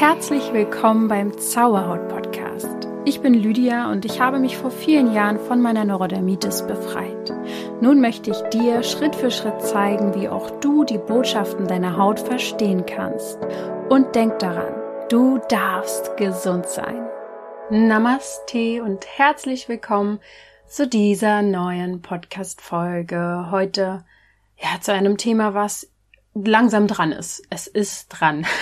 Herzlich willkommen beim Zauberhaut Podcast. Ich bin Lydia und ich habe mich vor vielen Jahren von meiner Neurodermitis befreit. Nun möchte ich dir Schritt für Schritt zeigen, wie auch du die Botschaften deiner Haut verstehen kannst. Und denk daran, du darfst gesund sein. Namaste und herzlich willkommen zu dieser neuen Podcast-Folge. Heute ja zu einem Thema, was langsam dran ist. Es ist dran.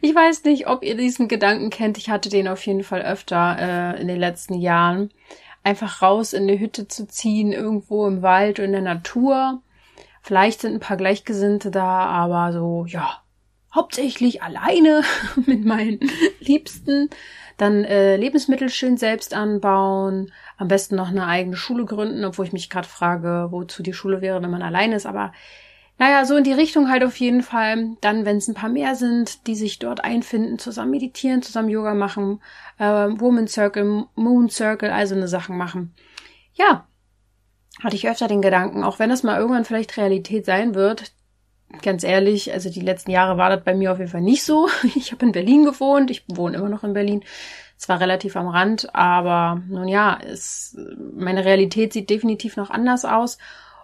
Ich weiß nicht, ob ihr diesen Gedanken kennt. Ich hatte den auf jeden Fall öfter äh, in den letzten Jahren. Einfach raus in eine Hütte zu ziehen, irgendwo im Wald in der Natur. Vielleicht sind ein paar Gleichgesinnte da, aber so, ja, hauptsächlich alleine mit meinen Liebsten. Dann äh, Lebensmittel schön selbst anbauen. Am besten noch eine eigene Schule gründen, obwohl ich mich gerade frage, wozu die Schule wäre, wenn man alleine ist. Aber naja, so in die Richtung halt auf jeden Fall. Dann, wenn es ein paar mehr sind, die sich dort einfinden, zusammen meditieren, zusammen Yoga machen, äh, Woman Circle, Moon Circle, also eine Sachen machen. Ja, hatte ich öfter den Gedanken, auch wenn das mal irgendwann vielleicht Realität sein wird. Ganz ehrlich, also die letzten Jahre war das bei mir auf jeden Fall nicht so. Ich habe in Berlin gewohnt, ich wohne immer noch in Berlin. Zwar relativ am Rand, aber nun ja, es, meine Realität sieht definitiv noch anders aus.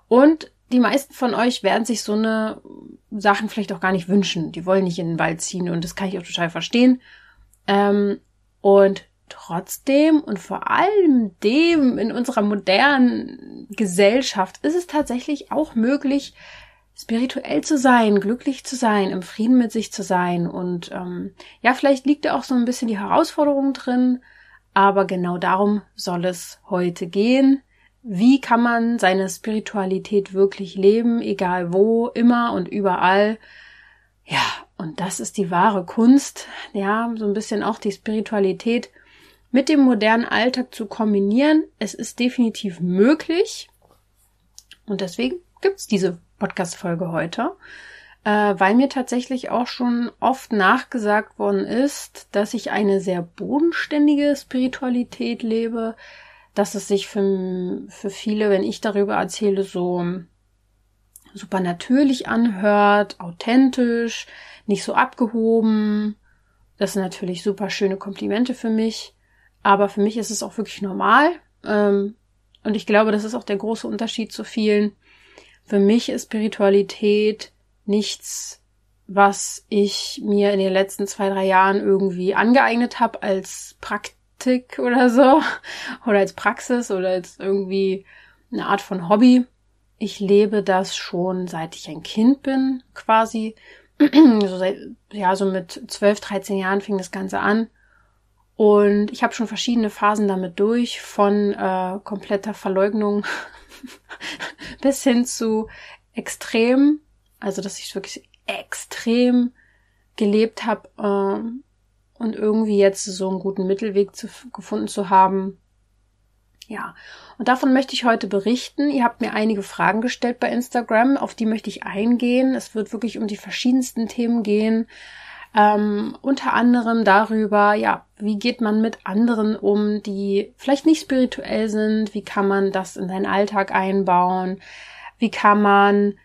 Und die meisten von euch werden sich so eine Sachen vielleicht auch gar nicht wünschen. Die wollen nicht in den Wald ziehen und das kann ich auch total verstehen. Ähm, und trotzdem und vor allem dem in unserer modernen Gesellschaft ist es tatsächlich auch möglich, spirituell zu sein, glücklich zu sein, im Frieden mit sich zu sein. Und ähm, ja, vielleicht liegt da auch so ein bisschen die Herausforderung drin, aber genau darum soll es heute gehen wie kann man seine Spiritualität wirklich leben, egal wo, immer und überall. Ja, und das ist die wahre Kunst, ja, so ein bisschen auch die Spiritualität mit dem modernen Alltag zu kombinieren. Es ist definitiv möglich. Und deswegen gibt's diese Podcast-Folge heute, äh, weil mir tatsächlich auch schon oft nachgesagt worden ist, dass ich eine sehr bodenständige Spiritualität lebe, dass es sich für, für viele, wenn ich darüber erzähle, so super natürlich anhört, authentisch, nicht so abgehoben. Das sind natürlich super schöne Komplimente für mich. Aber für mich ist es auch wirklich normal. Ähm, und ich glaube, das ist auch der große Unterschied zu vielen. Für mich ist Spiritualität nichts, was ich mir in den letzten zwei, drei Jahren irgendwie angeeignet habe als Praktik Praktik oder so oder als Praxis oder als irgendwie eine Art von Hobby. Ich lebe das schon seit ich ein Kind bin, quasi. so seit, ja, so mit 12, 13 Jahren fing das Ganze an. Und ich habe schon verschiedene Phasen damit durch, von äh, kompletter Verleugnung bis hin zu extrem, also dass ich wirklich extrem gelebt habe, äh, und irgendwie jetzt so einen guten Mittelweg zu, gefunden zu haben. Ja, und davon möchte ich heute berichten. Ihr habt mir einige Fragen gestellt bei Instagram, auf die möchte ich eingehen. Es wird wirklich um die verschiedensten Themen gehen. Ähm, unter anderem darüber, ja, wie geht man mit anderen um, die vielleicht nicht spirituell sind? Wie kann man das in seinen Alltag einbauen? Wie kann man,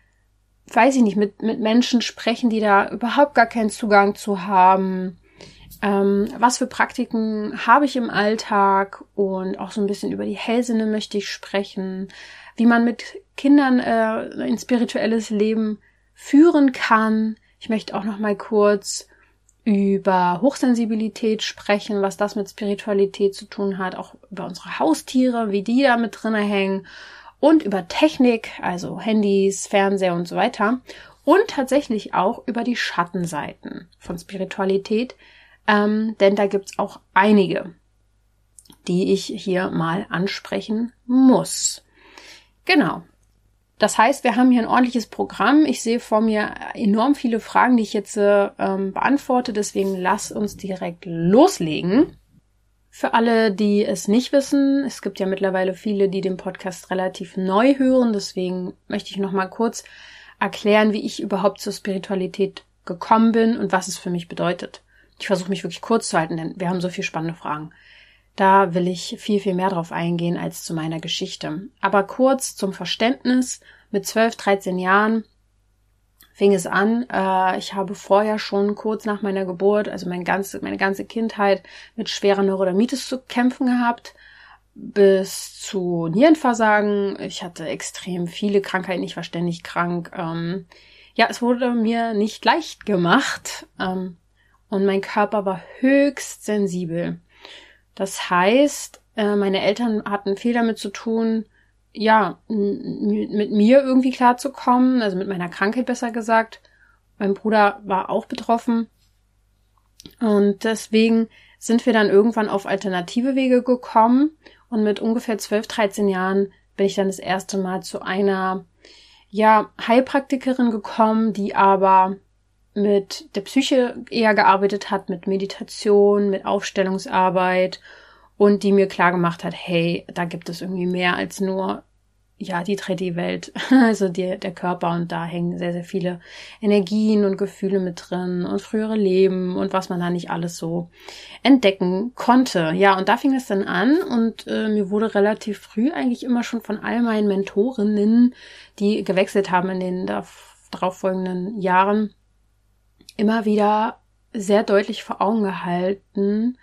weiß ich nicht, mit, mit Menschen sprechen, die da überhaupt gar keinen Zugang zu haben? Ähm, was für Praktiken habe ich im Alltag? Und auch so ein bisschen über die Hellsinne möchte ich sprechen, wie man mit Kindern äh, ein spirituelles Leben führen kann. Ich möchte auch noch mal kurz über Hochsensibilität sprechen, was das mit Spiritualität zu tun hat, auch über unsere Haustiere, wie die da mit drinne hängen. Und über Technik, also Handys, Fernseher und so weiter. Und tatsächlich auch über die Schattenseiten von Spiritualität, ähm, denn da gibt's auch einige, die ich hier mal ansprechen muss. Genau. Das heißt, wir haben hier ein ordentliches Programm. Ich sehe vor mir enorm viele Fragen, die ich jetzt ähm, beantworte. Deswegen lass uns direkt loslegen. Für alle, die es nicht wissen, es gibt ja mittlerweile viele, die den Podcast relativ neu hören. Deswegen möchte ich noch mal kurz erklären, wie ich überhaupt zur Spiritualität gekommen bin und was es für mich bedeutet. Ich versuche mich wirklich kurz zu halten, denn wir haben so viele spannende Fragen. Da will ich viel, viel mehr drauf eingehen als zu meiner Geschichte. Aber kurz zum Verständnis. Mit 12, 13 Jahren fing es an. Äh, ich habe vorher schon kurz nach meiner Geburt, also mein ganze, meine ganze Kindheit, mit schwerer Neurodermitis zu kämpfen gehabt bis zu Nierenversagen. Ich hatte extrem viele Krankheiten, ich war ständig krank. Ähm, ja, es wurde mir nicht leicht gemacht ähm, und mein Körper war höchst sensibel. Das heißt, äh, meine Eltern hatten viel damit zu tun, ja, mit mir irgendwie klarzukommen, also mit meiner Krankheit besser gesagt. Mein Bruder war auch betroffen. Und deswegen sind wir dann irgendwann auf alternative Wege gekommen. Und mit ungefähr 12, 13 Jahren bin ich dann das erste Mal zu einer, ja, Heilpraktikerin gekommen, die aber mit der Psyche eher gearbeitet hat, mit Meditation, mit Aufstellungsarbeit und die mir klar gemacht hat, hey, da gibt es irgendwie mehr als nur ja, die 3D-Welt, also die, der Körper und da hängen sehr, sehr viele Energien und Gefühle mit drin und frühere Leben und was man da nicht alles so entdecken konnte. Ja, und da fing es dann an und äh, mir wurde relativ früh eigentlich immer schon von all meinen Mentorinnen, die gewechselt haben in den darauffolgenden Jahren, immer wieder sehr deutlich vor Augen gehalten,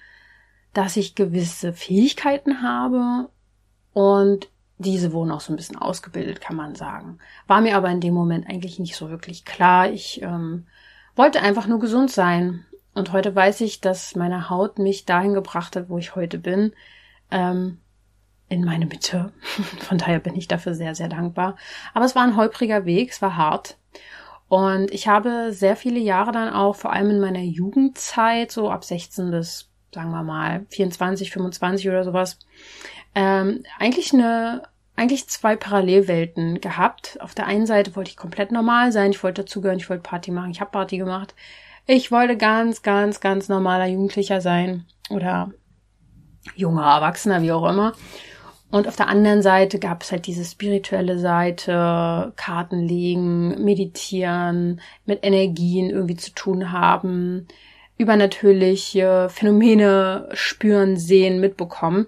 dass ich gewisse Fähigkeiten habe und diese wurden auch so ein bisschen ausgebildet, kann man sagen. War mir aber in dem Moment eigentlich nicht so wirklich klar. Ich ähm, wollte einfach nur gesund sein. Und heute weiß ich, dass meine Haut mich dahin gebracht hat, wo ich heute bin. Ähm, in meine Mitte. Von daher bin ich dafür sehr, sehr dankbar. Aber es war ein holpriger Weg, es war hart. Und ich habe sehr viele Jahre dann auch, vor allem in meiner Jugendzeit, so ab 16 bis, sagen wir mal, 24, 25 oder sowas, ähm, eigentlich eine eigentlich zwei Parallelwelten gehabt. Auf der einen Seite wollte ich komplett normal sein, ich wollte dazugehören, ich wollte Party machen, ich habe Party gemacht. Ich wollte ganz, ganz, ganz normaler Jugendlicher sein oder junger Erwachsener, wie auch immer. Und auf der anderen Seite gab es halt diese spirituelle Seite, Karten legen, meditieren, mit Energien irgendwie zu tun haben, übernatürliche Phänomene spüren, sehen, mitbekommen.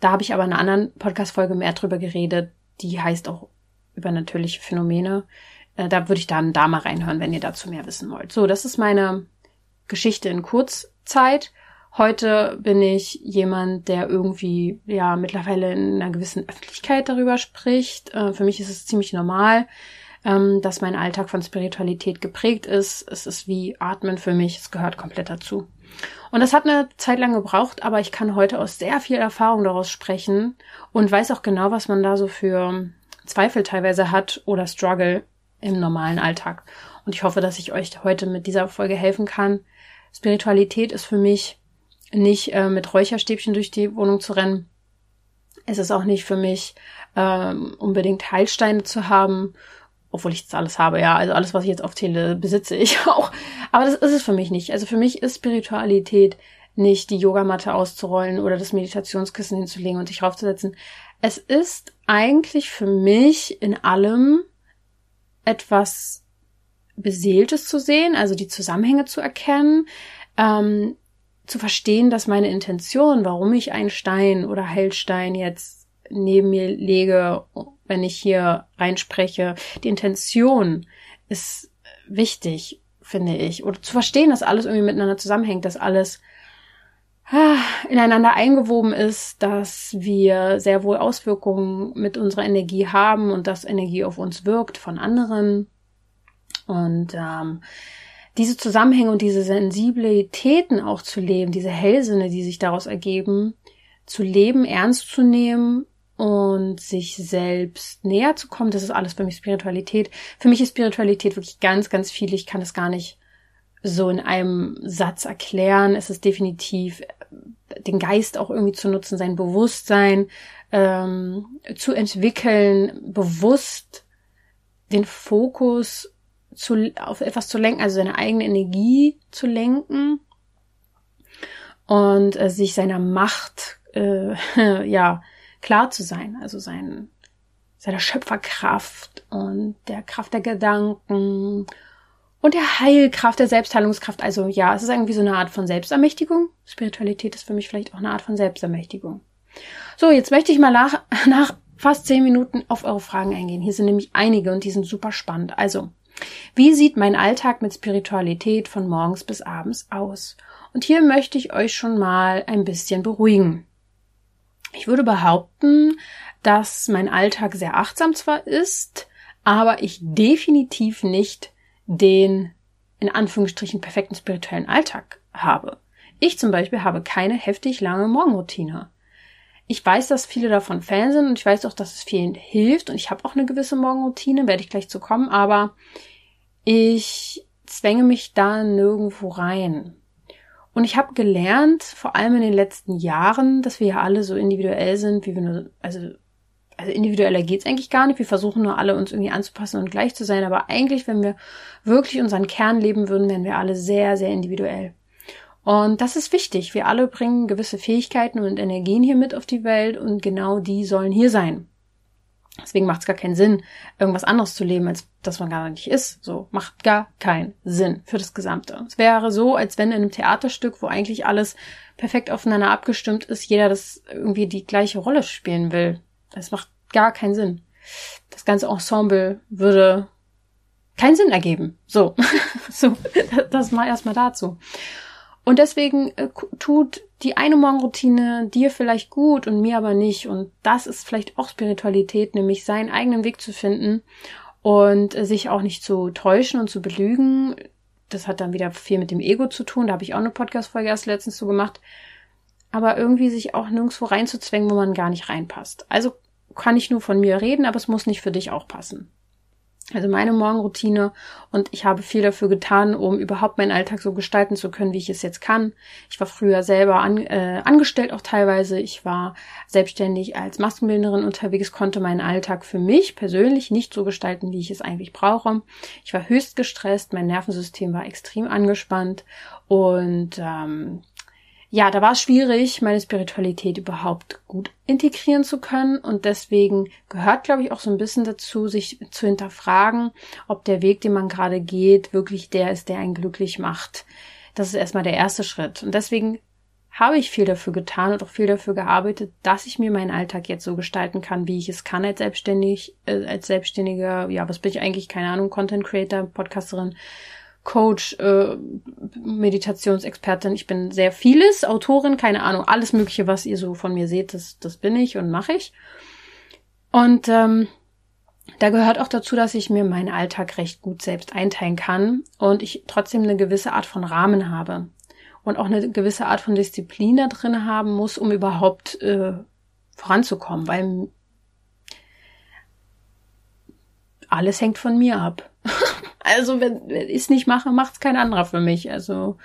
Da habe ich aber in einer anderen Podcast-Folge mehr drüber geredet. Die heißt auch übernatürliche Phänomene. Äh, da würde ich dann da mal reinhören, wenn ihr dazu mehr wissen wollt. So, das ist meine Geschichte in Kurzzeit. Heute bin ich jemand, der irgendwie ja mittlerweile in einer gewissen Öffentlichkeit darüber spricht. Äh, für mich ist es ziemlich normal, ähm, dass mein Alltag von Spiritualität geprägt ist. Es ist wie Atmen für mich, es gehört komplett dazu. Und das hat eine Zeit lang gebraucht, aber ich kann heute aus sehr viel Erfahrung daraus sprechen und weiß auch genau, was man da so für Zweifel teilweise hat oder Struggle im normalen Alltag. Und ich hoffe, dass ich euch heute mit dieser Folge helfen kann. Spiritualität ist für mich nicht äh, mit Räucherstäbchen durch die Wohnung zu rennen. Es ist auch nicht für mich äh, unbedingt Heilsteine zu haben, obwohl ich das alles habe, ja. Also alles, was ich jetzt aufzähle, besitze ich auch. Aber das ist es für mich nicht. Also für mich ist Spiritualität nicht die Yogamatte auszurollen oder das Meditationskissen hinzulegen und sich raufzusetzen. Es ist eigentlich für mich in allem etwas Beseeltes zu sehen, also die Zusammenhänge zu erkennen, ähm, zu verstehen, dass meine Intention, warum ich einen Stein oder Heilstein jetzt neben mir lege, wenn ich hier reinspreche, die Intention ist wichtig, finde ich. Oder zu verstehen, dass alles irgendwie miteinander zusammenhängt, dass alles ah, ineinander eingewoben ist, dass wir sehr wohl Auswirkungen mit unserer Energie haben und dass Energie auf uns wirkt von anderen. Und ähm, diese Zusammenhänge und diese Sensibilitäten auch zu leben, diese Hellsinne, die sich daraus ergeben, zu leben, ernst zu nehmen und sich selbst näher zu kommen, das ist alles für mich Spiritualität. Für mich ist Spiritualität wirklich ganz, ganz viel. Ich kann es gar nicht so in einem Satz erklären. Es ist definitiv äh, den Geist auch irgendwie zu nutzen, sein Bewusstsein ähm, zu entwickeln, bewusst den Fokus zu, auf etwas zu lenken, also seine eigene Energie zu lenken und äh, sich seiner Macht äh, ja klar zu sein, also sein, seiner Schöpferkraft und der Kraft der Gedanken und der Heilkraft, der Selbstheilungskraft. Also ja, es ist irgendwie so eine Art von Selbstermächtigung. Spiritualität ist für mich vielleicht auch eine Art von Selbstermächtigung. So, jetzt möchte ich mal nach, nach fast zehn Minuten auf eure Fragen eingehen. Hier sind nämlich einige und die sind super spannend. Also, Wie sieht mein Alltag mit Spiritualität von morgens bis abends aus? Und hier möchte ich euch schon mal ein bisschen beruhigen. Ich würde behaupten, dass mein Alltag sehr achtsam zwar ist, aber ich definitiv nicht den in Anführungsstrichen perfekten spirituellen Alltag habe. Ich zum Beispiel habe keine heftig lange Morgenroutine. Ich weiß, dass viele davon Fan sind und ich weiß auch, dass es vielen hilft und ich habe auch eine gewisse Morgenroutine, werde ich gleich zu kommen, aber ich zwänge mich da nirgendwo rein. Und ich habe gelernt, vor allem in den letzten Jahren, dass wir ja alle so individuell sind, wie wir nur, also, also individueller geht's eigentlich gar nicht. Wir versuchen nur alle uns irgendwie anzupassen und gleich zu sein. Aber eigentlich, wenn wir wirklich unseren Kern leben würden, wären wir alle sehr, sehr individuell. Und das ist wichtig. Wir alle bringen gewisse Fähigkeiten und Energien hier mit auf die Welt und genau die sollen hier sein. Deswegen macht es gar keinen Sinn, irgendwas anderes zu leben, als das man gar nicht ist. So macht gar keinen Sinn für das Gesamte. Es wäre so, als wenn in einem Theaterstück, wo eigentlich alles perfekt aufeinander abgestimmt ist, jeder das irgendwie die gleiche Rolle spielen will. Das macht gar keinen Sinn. Das ganze Ensemble würde keinen Sinn ergeben. So, so das mal erstmal dazu. Und deswegen äh, tut die eine Morgenroutine dir vielleicht gut und mir aber nicht. Und das ist vielleicht auch Spiritualität, nämlich seinen eigenen Weg zu finden und äh, sich auch nicht zu täuschen und zu belügen. Das hat dann wieder viel mit dem Ego zu tun. Da habe ich auch eine Podcast-Folge erst letztens so gemacht. Aber irgendwie sich auch nirgendwo reinzuzwängen, wo man gar nicht reinpasst. Also kann ich nur von mir reden, aber es muss nicht für dich auch passen. Also meine Morgenroutine und ich habe viel dafür getan, um überhaupt meinen Alltag so gestalten zu können, wie ich es jetzt kann. Ich war früher selber an, äh, angestellt auch teilweise. Ich war selbstständig als Maskenbildnerin unterwegs, konnte meinen Alltag für mich persönlich nicht so gestalten, wie ich es eigentlich brauche. Ich war höchst gestresst, mein Nervensystem war extrem angespannt und ähm, ja, da war es schwierig, meine Spiritualität überhaupt gut integrieren zu können. Und deswegen gehört, glaube ich, auch so ein bisschen dazu, sich zu hinterfragen, ob der Weg, den man gerade geht, wirklich der ist, der einen glücklich macht. Das ist erstmal der erste Schritt. Und deswegen habe ich viel dafür getan und auch viel dafür gearbeitet, dass ich mir meinen Alltag jetzt so gestalten kann, wie ich es kann als selbstständig, äh, als selbstständiger, ja, was bin ich eigentlich, keine Ahnung, Content Creator, Podcasterin, Coach, äh, Meditationsexpertin. Ich bin sehr vieles, Autorin, keine Ahnung, alles Mögliche, was ihr so von mir seht, das, das bin ich und mache ich. Und ähm, da gehört auch dazu, dass ich mir meinen Alltag recht gut selbst einteilen kann und ich trotzdem eine gewisse Art von Rahmen habe und auch eine gewisse Art von Disziplin da drin haben muss, um überhaupt äh, voranzukommen, weil alles hängt von mir ab. Also wenn, wenn ich es nicht mache, macht es kein anderer für mich. Also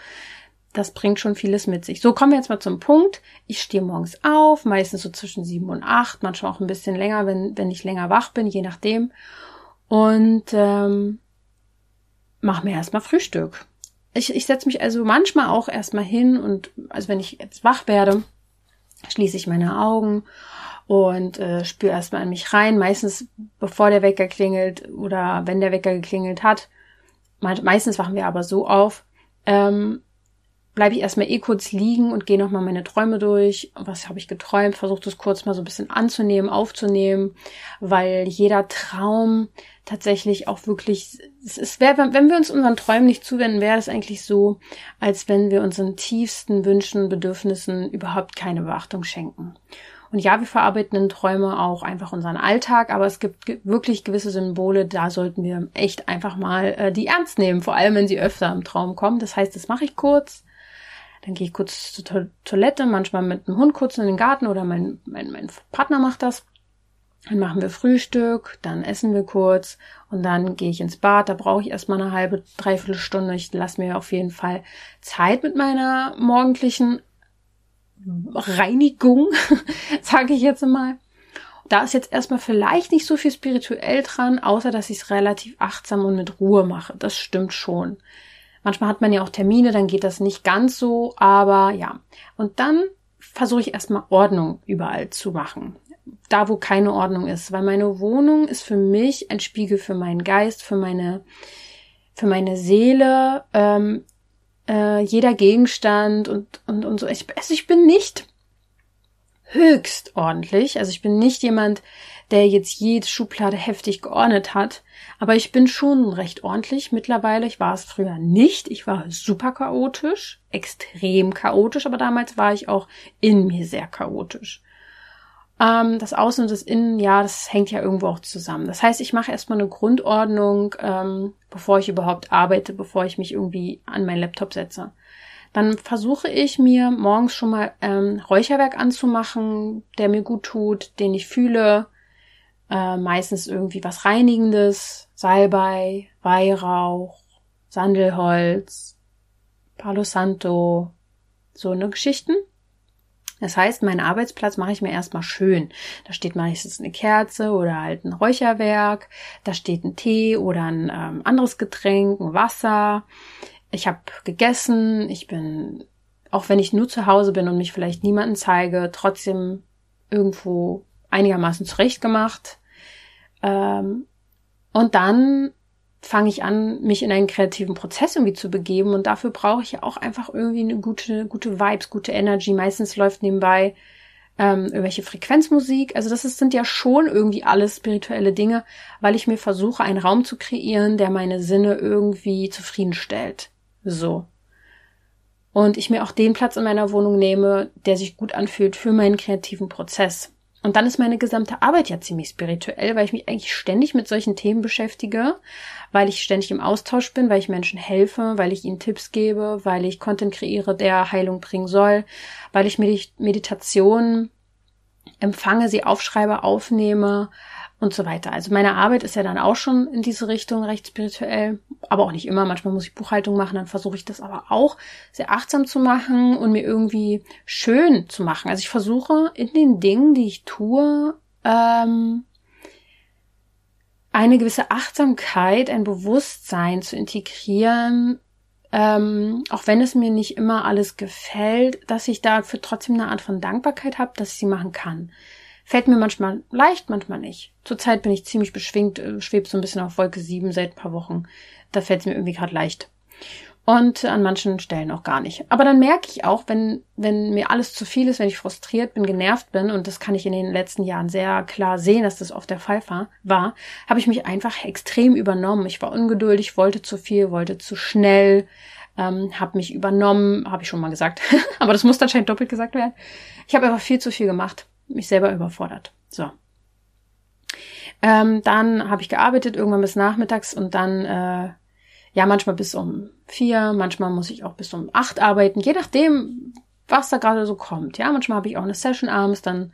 das bringt schon vieles mit sich. So, kommen wir jetzt mal zum Punkt. Ich stehe morgens auf, meistens so zwischen sieben und acht, manchmal auch ein bisschen länger, wenn, wenn ich länger wach bin, je nachdem. Und ähm, mache mir erstmal Frühstück. Ich, ich setze mich also manchmal auch erstmal hin und also wenn ich jetzt wach werde, schließe ich meine Augen und äh, spüre erstmal in mich rein. Meistens bevor der Wecker klingelt oder wenn der Wecker geklingelt hat. Meistens wachen wir aber so auf. Ähm, bleibe ich erstmal eh kurz liegen und gehe nochmal meine Träume durch. Was habe ich geträumt? Versuche das kurz mal so ein bisschen anzunehmen, aufzunehmen, weil jeder Traum tatsächlich auch wirklich, es wäre, wenn wir uns unseren Träumen nicht zuwenden, wäre es eigentlich so, als wenn wir unseren tiefsten Wünschen, Bedürfnissen überhaupt keine Beachtung schenken. Und ja, wir verarbeiten in Träume auch einfach unseren Alltag, aber es gibt wirklich gewisse Symbole, da sollten wir echt einfach mal äh, die ernst nehmen, vor allem wenn sie öfter im Traum kommen. Das heißt, das mache ich kurz. Dann gehe ich kurz zur to Toilette, manchmal mit dem Hund kurz in den Garten oder mein, mein, mein Partner macht das. Dann machen wir Frühstück, dann essen wir kurz und dann gehe ich ins Bad. Da brauche ich erstmal eine halbe, dreiviertel Stunde. Ich lasse mir auf jeden Fall Zeit mit meiner morgendlichen Reinigung, sage ich jetzt mal. Da ist jetzt erstmal vielleicht nicht so viel spirituell dran, außer dass ich es relativ achtsam und mit Ruhe mache. Das stimmt schon. Manchmal hat man ja auch Termine, dann geht das nicht ganz so, aber ja. Und dann versuche ich erstmal Ordnung überall zu machen. Da, wo keine Ordnung ist, weil meine Wohnung ist für mich ein Spiegel für meinen Geist, für meine, für meine Seele. Ähm, äh, jeder Gegenstand und, und, und so. Ich, also ich bin nicht höchst ordentlich. Also ich bin nicht jemand, der jetzt jede Schublade heftig geordnet hat. Aber ich bin schon recht ordentlich mittlerweile. Ich war es früher nicht. Ich war super chaotisch, extrem chaotisch, aber damals war ich auch in mir sehr chaotisch. Ähm, das Außen und das Innen, ja, das hängt ja irgendwo auch zusammen. Das heißt, ich mache erstmal eine Grundordnung, ähm, bevor ich überhaupt arbeite, bevor ich mich irgendwie an meinen Laptop setze. Dann versuche ich mir morgens schon mal ähm, Räucherwerk anzumachen, der mir gut tut, den ich fühle. Äh, meistens irgendwie was Reinigendes, Salbei, Weihrauch, Sandelholz, Palo Santo, so eine Geschichten. Das heißt, meinen Arbeitsplatz mache ich mir erstmal schön. Da steht meistens eine Kerze oder halt ein Räucherwerk, da steht ein Tee oder ein ähm, anderes Getränk, ein Wasser. Ich habe gegessen, ich bin, auch wenn ich nur zu Hause bin und mich vielleicht niemanden zeige, trotzdem irgendwo einigermaßen zurechtgemacht. Ähm, und dann fange ich an, mich in einen kreativen Prozess irgendwie zu begeben. Und dafür brauche ich ja auch einfach irgendwie eine gute, gute Vibes, gute Energy. Meistens läuft nebenbei ähm, irgendwelche Frequenzmusik. Also das ist, sind ja schon irgendwie alles spirituelle Dinge, weil ich mir versuche, einen Raum zu kreieren, der meine Sinne irgendwie zufriedenstellt. So. Und ich mir auch den Platz in meiner Wohnung nehme, der sich gut anfühlt für meinen kreativen Prozess. Und dann ist meine gesamte Arbeit ja ziemlich spirituell, weil ich mich eigentlich ständig mit solchen Themen beschäftige, weil ich ständig im Austausch bin, weil ich Menschen helfe, weil ich ihnen Tipps gebe, weil ich Content kreiere, der Heilung bringen soll, weil ich Meditation empfange, sie aufschreibe, aufnehme und so weiter. Also meine Arbeit ist ja dann auch schon in diese Richtung recht spirituell, aber auch nicht immer. Manchmal muss ich Buchhaltung machen, dann versuche ich das aber auch sehr achtsam zu machen und mir irgendwie schön zu machen. Also ich versuche in den Dingen, die ich tue, ähm, eine gewisse Achtsamkeit, ein Bewusstsein zu integrieren, ähm, auch wenn es mir nicht immer alles gefällt, dass ich dafür trotzdem eine Art von Dankbarkeit habe, dass ich sie machen kann. Fällt mir manchmal leicht, manchmal nicht. Zurzeit bin ich ziemlich beschwingt, äh, schwebe so ein bisschen auf Wolke 7 seit ein paar Wochen. Da fällt es mir irgendwie gerade leicht. Und an manchen Stellen auch gar nicht. Aber dann merke ich auch, wenn, wenn mir alles zu viel ist, wenn ich frustriert bin, genervt bin, und das kann ich in den letzten Jahren sehr klar sehen, dass das oft der Fall war, war habe ich mich einfach extrem übernommen. Ich war ungeduldig, wollte zu viel, wollte zu schnell, ähm, habe mich übernommen, habe ich schon mal gesagt, aber das muss anscheinend doppelt gesagt werden. Ich habe einfach viel zu viel gemacht mich selber überfordert. So. Ähm, dann habe ich gearbeitet, irgendwann bis nachmittags und dann, äh, ja, manchmal bis um vier, manchmal muss ich auch bis um acht arbeiten, je nachdem, was da gerade so kommt. Ja, manchmal habe ich auch eine Session abends, dann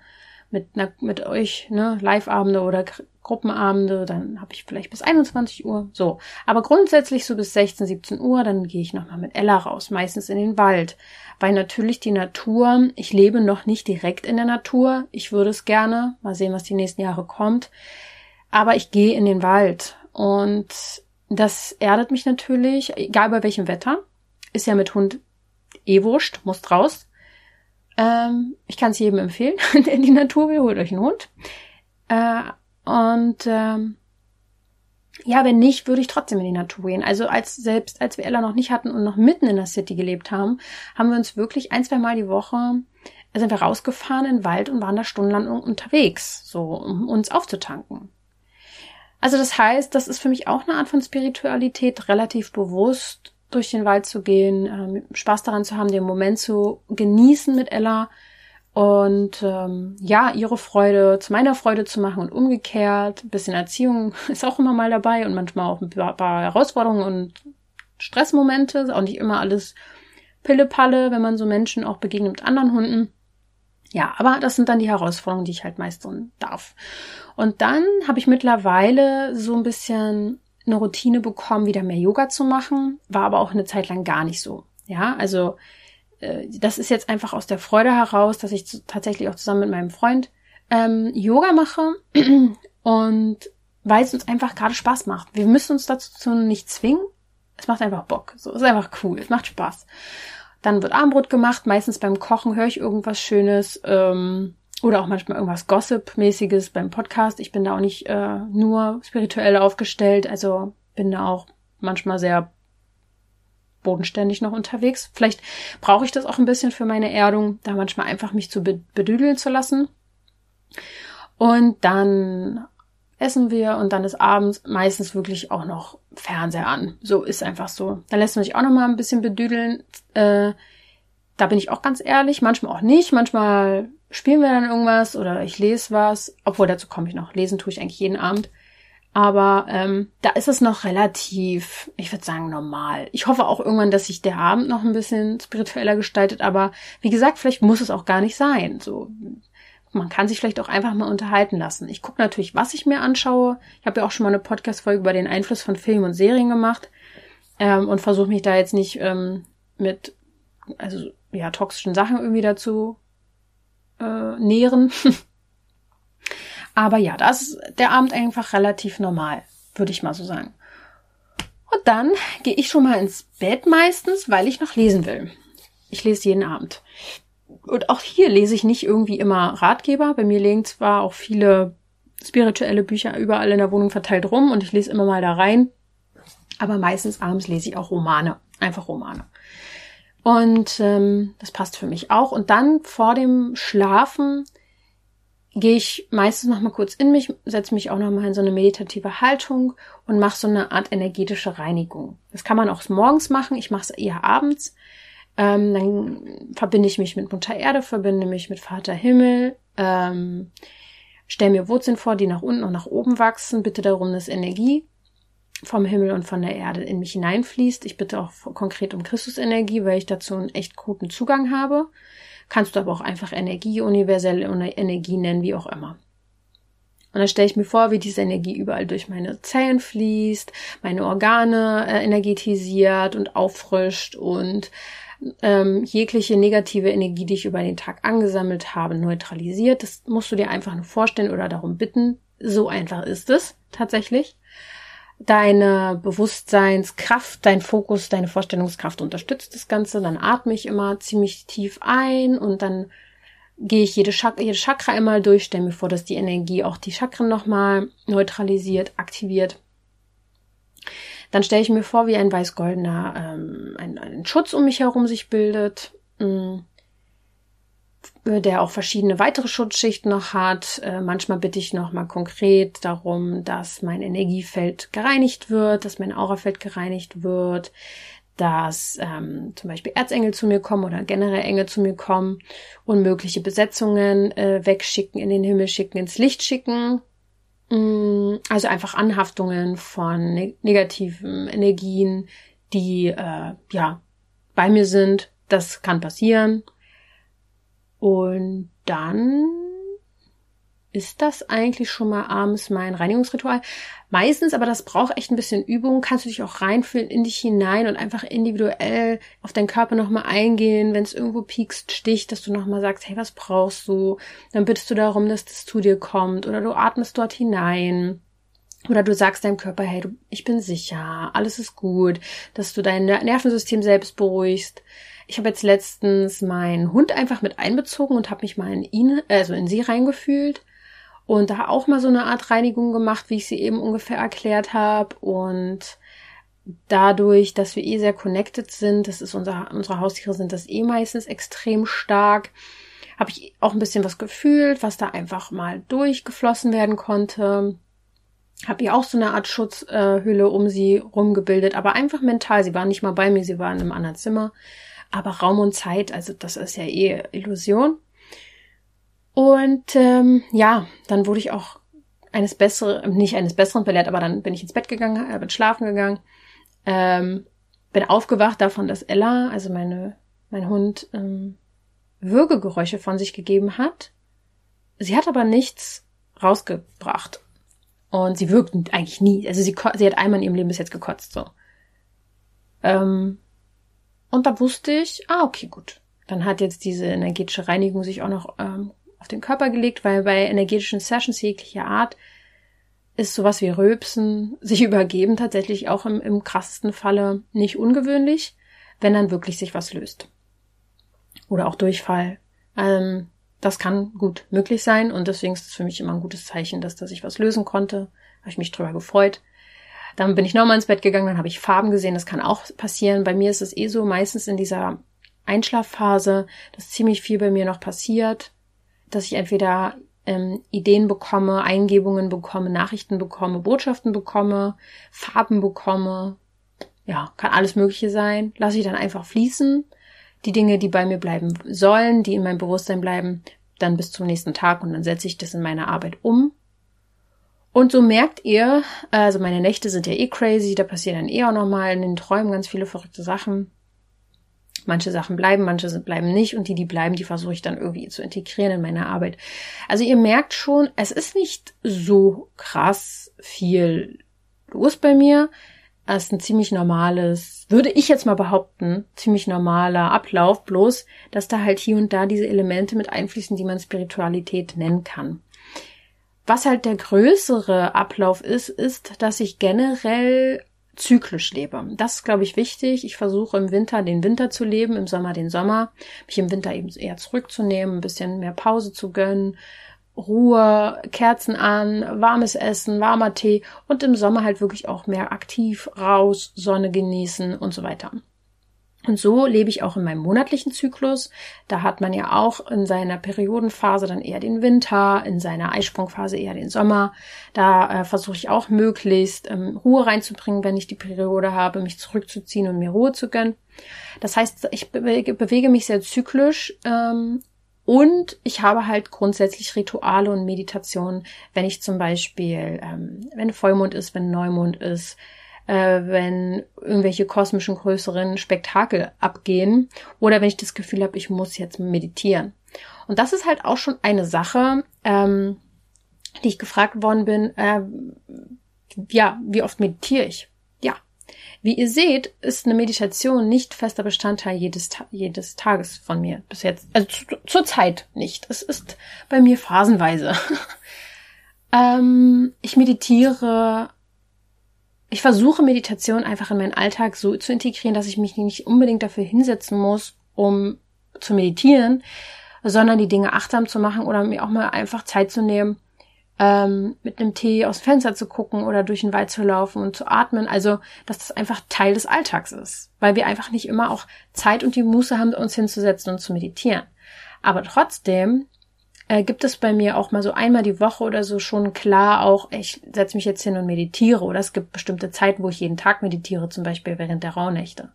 mit, na, mit euch, ne, Live-Abende oder Gruppenabende, dann habe ich vielleicht bis 21 Uhr, so. Aber grundsätzlich so bis 16, 17 Uhr, dann gehe ich nochmal mit Ella raus, meistens in den Wald, weil natürlich die Natur, ich lebe noch nicht direkt in der Natur, ich würde es gerne, mal sehen, was die nächsten Jahre kommt, aber ich gehe in den Wald und das erdet mich natürlich, egal bei welchem Wetter, ist ja mit Hund eh wurscht, muss raus. Ähm, ich kann es jedem empfehlen, der in die Natur will, holt euch einen Hund. Äh, und ähm, ja, wenn nicht, würde ich trotzdem in die Natur gehen. Also als selbst als wir Ella noch nicht hatten und noch mitten in der City gelebt haben, haben wir uns wirklich ein, zwei Mal die Woche sind wir rausgefahren in den Wald und waren da stundenlang unterwegs, so um uns aufzutanken. Also das heißt, das ist für mich auch eine Art von Spiritualität, relativ bewusst durch den Wald zu gehen, ähm, Spaß daran zu haben, den Moment zu genießen mit Ella und ähm, ja, ihre Freude zu meiner Freude zu machen und umgekehrt. Ein bisschen Erziehung ist auch immer mal dabei und manchmal auch ein paar Herausforderungen und Stressmomente. Auch nicht immer alles Pille-Palle, wenn man so Menschen auch begegnet mit anderen Hunden. Ja, aber das sind dann die Herausforderungen, die ich halt meistern darf. Und dann habe ich mittlerweile so ein bisschen eine Routine bekommen, wieder mehr Yoga zu machen. War aber auch eine Zeit lang gar nicht so. Ja, also äh, das ist jetzt einfach aus der Freude heraus, dass ich tatsächlich auch zusammen mit meinem Freund ähm, Yoga mache und weil es uns einfach gerade Spaß macht. Wir müssen uns dazu nicht zwingen. Es macht einfach Bock. So, es ist einfach cool. Es macht Spaß. Dann wird Armbrot gemacht. Meistens beim Kochen höre ich irgendwas Schönes. Ähm, oder auch manchmal irgendwas Gossip-mäßiges beim Podcast. Ich bin da auch nicht äh, nur spirituell aufgestellt. Also bin da auch manchmal sehr bodenständig noch unterwegs. Vielleicht brauche ich das auch ein bisschen für meine Erdung, da manchmal einfach mich zu bedüdeln zu lassen. Und dann essen wir und dann ist abends meistens wirklich auch noch Fernseher an. So ist einfach so. Dann lässt man sich auch noch mal ein bisschen bedüdeln. Äh, da bin ich auch ganz ehrlich, manchmal auch nicht. Manchmal spielen wir dann irgendwas oder ich lese was. Obwohl, dazu komme ich noch. Lesen tue ich eigentlich jeden Abend. Aber ähm, da ist es noch relativ, ich würde sagen, normal. Ich hoffe auch irgendwann, dass sich der Abend noch ein bisschen spiritueller gestaltet. Aber wie gesagt, vielleicht muss es auch gar nicht sein. So, man kann sich vielleicht auch einfach mal unterhalten lassen. Ich gucke natürlich, was ich mir anschaue. Ich habe ja auch schon mal eine Podcast-Folge über den Einfluss von Filmen und Serien gemacht ähm, und versuche mich da jetzt nicht ähm, mit also ja toxischen Sachen irgendwie dazu äh, nähren. Aber ja, da ist der Abend einfach relativ normal, würde ich mal so sagen. Und dann gehe ich schon mal ins Bett meistens, weil ich noch lesen will. Ich lese jeden Abend. Und auch hier lese ich nicht irgendwie immer Ratgeber. Bei mir liegen zwar auch viele spirituelle Bücher überall in der Wohnung verteilt rum und ich lese immer mal da rein. Aber meistens abends lese ich auch Romane. Einfach Romane. Und ähm, das passt für mich auch. Und dann vor dem Schlafen gehe ich meistens noch mal kurz in mich, setze mich auch noch mal in so eine meditative Haltung und mache so eine Art energetische Reinigung. Das kann man auch morgens machen. Ich mache es eher abends. Ähm, dann verbinde ich mich mit Mutter Erde, verbinde mich mit Vater Himmel, ähm, stelle mir Wurzeln vor, die nach unten und nach oben wachsen, bitte darum, dass Energie vom Himmel und von der Erde in mich hineinfließt. Ich bitte auch konkret um Christusenergie, weil ich dazu einen echt guten Zugang habe. Kannst du aber auch einfach Energie, universelle Energie nennen, wie auch immer. Und dann stelle ich mir vor, wie diese Energie überall durch meine Zellen fließt, meine Organe äh, energetisiert und auffrischt und ähm, jegliche negative Energie, die ich über den Tag angesammelt habe, neutralisiert. Das musst du dir einfach nur vorstellen oder darum bitten. So einfach ist es tatsächlich. Deine Bewusstseinskraft, dein Fokus, deine Vorstellungskraft unterstützt das Ganze. Dann atme ich immer ziemlich tief ein und dann gehe ich jede, Chak jede Chakra einmal durch, stelle mir vor, dass die Energie auch die Chakren nochmal neutralisiert, aktiviert. Dann stelle ich mir vor, wie ein weiß-goldener ähm, ein, ein Schutz um mich herum sich bildet, mh, mm, der auch verschiedene weitere Schutzschichten noch hat. Äh, manchmal bitte ich noch mal konkret darum, dass mein Energiefeld gereinigt wird, dass mein Aurafeld gereinigt wird, dass ähm, zum Beispiel Erzengel zu mir kommen oder generell Engel zu mir kommen und mögliche Besetzungen äh, wegschicken, in den Himmel schicken, ins Licht schicken. Mm, also einfach Anhaftungen von ne negativen Energien, die äh, ja bei mir sind. Das kann passieren. Und dann ist das eigentlich schon mal abends mein Reinigungsritual. Meistens, aber das braucht echt ein bisschen Übung, kannst du dich auch reinfühlen in dich hinein und einfach individuell auf deinen Körper nochmal eingehen, wenn es irgendwo piekst, sticht, dass du nochmal sagst, hey, was brauchst du? Dann bittest du darum, dass das zu dir kommt oder du atmest dort hinein. Oder du sagst deinem Körper, hey, du, ich bin sicher, alles ist gut, dass du dein Nervensystem selbst beruhigst. Ich habe jetzt letztens meinen Hund einfach mit einbezogen und habe mich mal in ihn, also in sie reingefühlt und da auch mal so eine Art Reinigung gemacht, wie ich sie eben ungefähr erklärt habe und dadurch, dass wir eh sehr connected sind, das ist unser, unsere Haustiere sind das eh meistens extrem stark, habe ich auch ein bisschen was gefühlt, was da einfach mal durchgeflossen werden konnte. Habe ihr auch so eine Art Schutzhülle um sie rumgebildet, aber einfach mental. Sie war nicht mal bei mir, sie war in einem anderen Zimmer. Aber Raum und Zeit, also das ist ja eh Illusion. Und ähm, ja, dann wurde ich auch eines besseren, nicht eines besseren belehrt, aber dann bin ich ins Bett gegangen, äh, bin schlafen gegangen, ähm, bin aufgewacht davon, dass Ella, also meine, mein Hund, ähm, Würgegeräusche von sich gegeben hat. Sie hat aber nichts rausgebracht. Und sie wirkt eigentlich nie. Also sie, sie hat einmal in ihrem Leben bis jetzt gekotzt, so. Ähm, und da wusste ich, ah, okay, gut. Dann hat jetzt diese energetische Reinigung sich auch noch ähm, auf den Körper gelegt, weil bei energetischen Sessions jeglicher Art ist sowas wie Röpsen, sich übergeben tatsächlich auch im, im krassesten Falle nicht ungewöhnlich, wenn dann wirklich sich was löst. Oder auch Durchfall. Ähm, das kann gut möglich sein und deswegen ist es für mich immer ein gutes Zeichen, dass da sich was lösen konnte. Habe ich mich drüber gefreut. Dann bin ich nochmal ins Bett gegangen, dann habe ich Farben gesehen, das kann auch passieren. Bei mir ist es eh so, meistens in dieser Einschlafphase, dass ziemlich viel bei mir noch passiert, dass ich entweder ähm, Ideen bekomme, Eingebungen bekomme, Nachrichten bekomme, Botschaften bekomme, Farben bekomme. Ja, kann alles Mögliche sein. Lasse ich dann einfach fließen. Die Dinge, die bei mir bleiben sollen, die in meinem Bewusstsein bleiben, dann bis zum nächsten Tag und dann setze ich das in meine Arbeit um. Und so merkt ihr, also meine Nächte sind ja eh crazy, da passieren dann eh auch nochmal in den Träumen ganz viele verrückte Sachen. Manche Sachen bleiben, manche bleiben nicht und die, die bleiben, die versuche ich dann irgendwie zu integrieren in meine Arbeit. Also ihr merkt schon, es ist nicht so krass viel los bei mir. Es ist ein ziemlich normales, würde ich jetzt mal behaupten, ziemlich normaler Ablauf, bloß, dass da halt hier und da diese Elemente mit einfließen, die man Spiritualität nennen kann. Was halt der größere Ablauf ist, ist, dass ich generell zyklisch lebe. Das ist, glaube ich, wichtig. Ich versuche im Winter den Winter zu leben, im Sommer den Sommer, mich im Winter eben eher zurückzunehmen, ein bisschen mehr Pause zu gönnen, Ruhe, Kerzen an, warmes Essen, warmer Tee und im Sommer halt wirklich auch mehr aktiv raus, Sonne genießen und so weiter. Und so lebe ich auch in meinem monatlichen Zyklus. Da hat man ja auch in seiner Periodenphase dann eher den Winter, in seiner Eisprungphase eher den Sommer. Da äh, versuche ich auch möglichst ähm, Ruhe reinzubringen, wenn ich die Periode habe, mich zurückzuziehen und mir Ruhe zu gönnen. Das heißt, ich bewege, bewege mich sehr zyklisch ähm, und ich habe halt grundsätzlich Rituale und Meditationen, wenn ich zum Beispiel, ähm, wenn Vollmond ist, wenn Neumond ist, äh, wenn irgendwelche kosmischen größeren Spektakel abgehen oder wenn ich das Gefühl habe, ich muss jetzt meditieren. Und das ist halt auch schon eine Sache, ähm, die ich gefragt worden bin, äh, ja, wie oft meditiere ich? Ja. Wie ihr seht, ist eine Meditation nicht fester Bestandteil jedes, jedes Tages von mir bis jetzt. Also zu, zur Zeit nicht. Es ist bei mir phasenweise. ähm, ich meditiere ich versuche Meditation einfach in meinen Alltag so zu integrieren, dass ich mich nicht unbedingt dafür hinsetzen muss, um zu meditieren, sondern die Dinge achtsam zu machen oder mir auch mal einfach Zeit zu nehmen, ähm, mit einem Tee aus dem Fenster zu gucken oder durch den Wald zu laufen und zu atmen. Also, dass das einfach Teil des Alltags ist, weil wir einfach nicht immer auch Zeit und die Muße haben, uns hinzusetzen und zu meditieren. Aber trotzdem äh, gibt es bei mir auch mal so einmal die Woche oder so schon klar auch, ich setze mich jetzt hin und meditiere. Oder es gibt bestimmte Zeiten, wo ich jeden Tag meditiere, zum Beispiel während der Rauhnächte.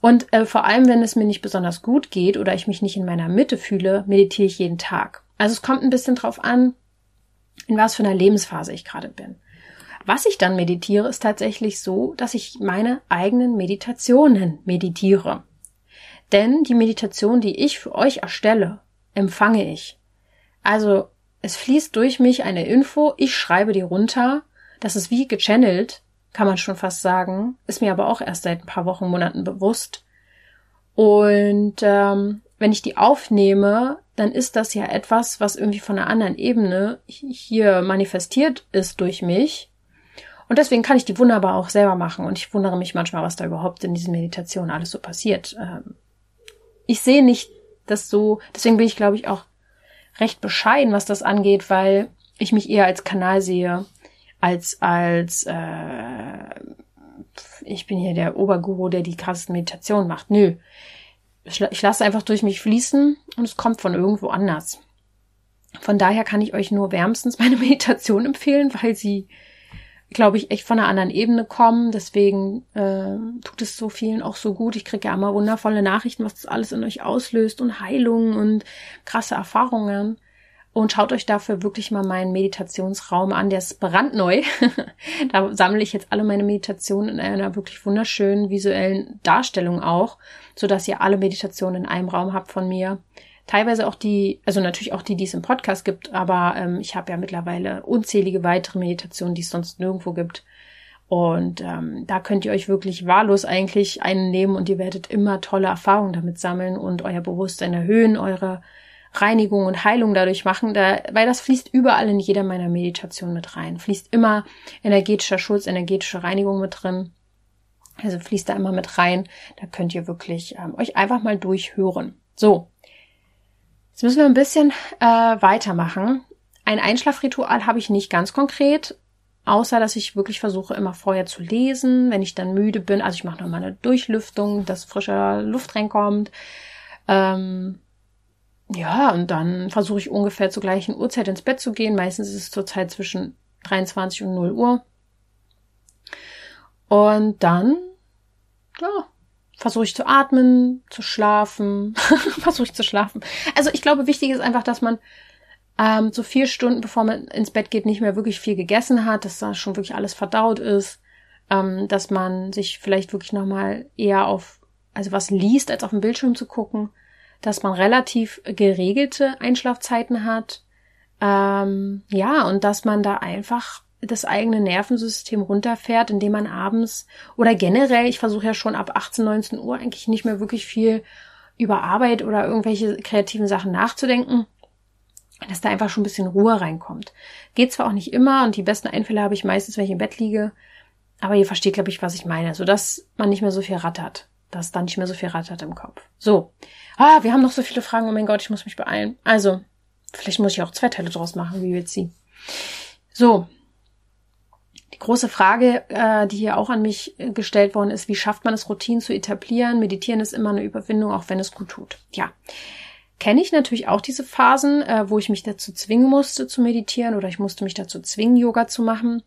Und äh, vor allem, wenn es mir nicht besonders gut geht oder ich mich nicht in meiner Mitte fühle, meditiere ich jeden Tag. Also es kommt ein bisschen drauf an, in was für einer Lebensphase ich gerade bin. Was ich dann meditiere, ist tatsächlich so, dass ich meine eigenen Meditationen meditiere. Denn die Meditation, die ich für euch erstelle, empfange ich. Also es fließt durch mich eine Info, ich schreibe die runter, das ist wie gechannelt, kann man schon fast sagen, ist mir aber auch erst seit ein paar Wochen, Monaten bewusst. Und ähm, wenn ich die aufnehme, dann ist das ja etwas, was irgendwie von einer anderen Ebene hier manifestiert ist durch mich. Und deswegen kann ich die wunderbar auch selber machen. Und ich wundere mich manchmal, was da überhaupt in diesen Meditationen alles so passiert. Ähm, ich sehe nicht das so, deswegen bin ich, glaube ich, auch recht bescheiden, was das angeht, weil ich mich eher als Kanal sehe, als als äh, ich bin hier der Oberguru, der die krassesten Meditationen macht. Nö. Ich, ich lasse einfach durch mich fließen und es kommt von irgendwo anders. Von daher kann ich euch nur wärmstens meine Meditation empfehlen, weil sie, glaube ich, echt von einer anderen Ebene kommen. Deswegen äh, tut es so vielen auch so gut. Ich kriege ja immer wundervolle Nachrichten, was das alles in euch auslöst und Heilung und krasse Erfahrungen. Und schaut euch dafür wirklich mal meinen Meditationsraum an. Der ist brandneu. da sammle ich jetzt alle meine Meditationen in einer wirklich wunderschönen visuellen Darstellung auch, so dass ihr alle Meditationen in einem Raum habt von mir. Teilweise auch die, also natürlich auch die, die es im Podcast gibt, aber ähm, ich habe ja mittlerweile unzählige weitere Meditationen, die es sonst nirgendwo gibt. Und ähm, da könnt ihr euch wirklich wahllos eigentlich einnehmen und ihr werdet immer tolle Erfahrungen damit sammeln und euer Bewusstsein erhöhen, eure Reinigung und Heilung dadurch machen, da, weil das fließt überall in jeder meiner Meditationen mit rein. Fließt immer energetischer Schutz, energetische Reinigung mit drin. Also fließt da immer mit rein. Da könnt ihr wirklich ähm, euch einfach mal durchhören. So. Jetzt müssen wir ein bisschen äh, weitermachen. Ein Einschlafritual habe ich nicht ganz konkret. Außer, dass ich wirklich versuche, immer vorher zu lesen, wenn ich dann müde bin. Also ich mache nochmal eine Durchlüftung, dass frische Luft reinkommt. Ähm, ja, und dann versuche ich ungefähr zur gleichen Uhrzeit ins Bett zu gehen. Meistens ist es zurzeit zwischen 23 und 0 Uhr. Und dann, ja, versuche ich zu atmen, zu schlafen, versuche ich zu schlafen. Also ich glaube, wichtig ist einfach, dass man ähm, so vier Stunden, bevor man ins Bett geht, nicht mehr wirklich viel gegessen hat, dass da schon wirklich alles verdaut ist, ähm, dass man sich vielleicht wirklich nochmal eher auf, also was liest, als auf dem Bildschirm zu gucken, dass man relativ geregelte Einschlafzeiten hat, ähm, ja, und dass man da einfach das eigene Nervensystem runterfährt, indem man abends oder generell, ich versuche ja schon ab 18, 19 Uhr eigentlich nicht mehr wirklich viel über Arbeit oder irgendwelche kreativen Sachen nachzudenken, dass da einfach schon ein bisschen Ruhe reinkommt. Geht zwar auch nicht immer und die besten Einfälle habe ich meistens, wenn ich im Bett liege, aber ihr versteht, glaube ich, was ich meine, so dass man nicht mehr so viel rattert, dass dann nicht mehr so viel rattert im Kopf. So, ah, wir haben noch so viele Fragen, oh mein Gott, ich muss mich beeilen. Also, vielleicht muss ich auch zwei Teile draus machen, wie jetzt sie. So, große Frage, äh, die hier auch an mich äh, gestellt worden ist, wie schafft man es, Routinen zu etablieren? Meditieren ist immer eine Überwindung, auch wenn es gut tut. Ja, kenne ich natürlich auch diese Phasen, äh, wo ich mich dazu zwingen musste zu meditieren oder ich musste mich dazu zwingen, Yoga zu machen.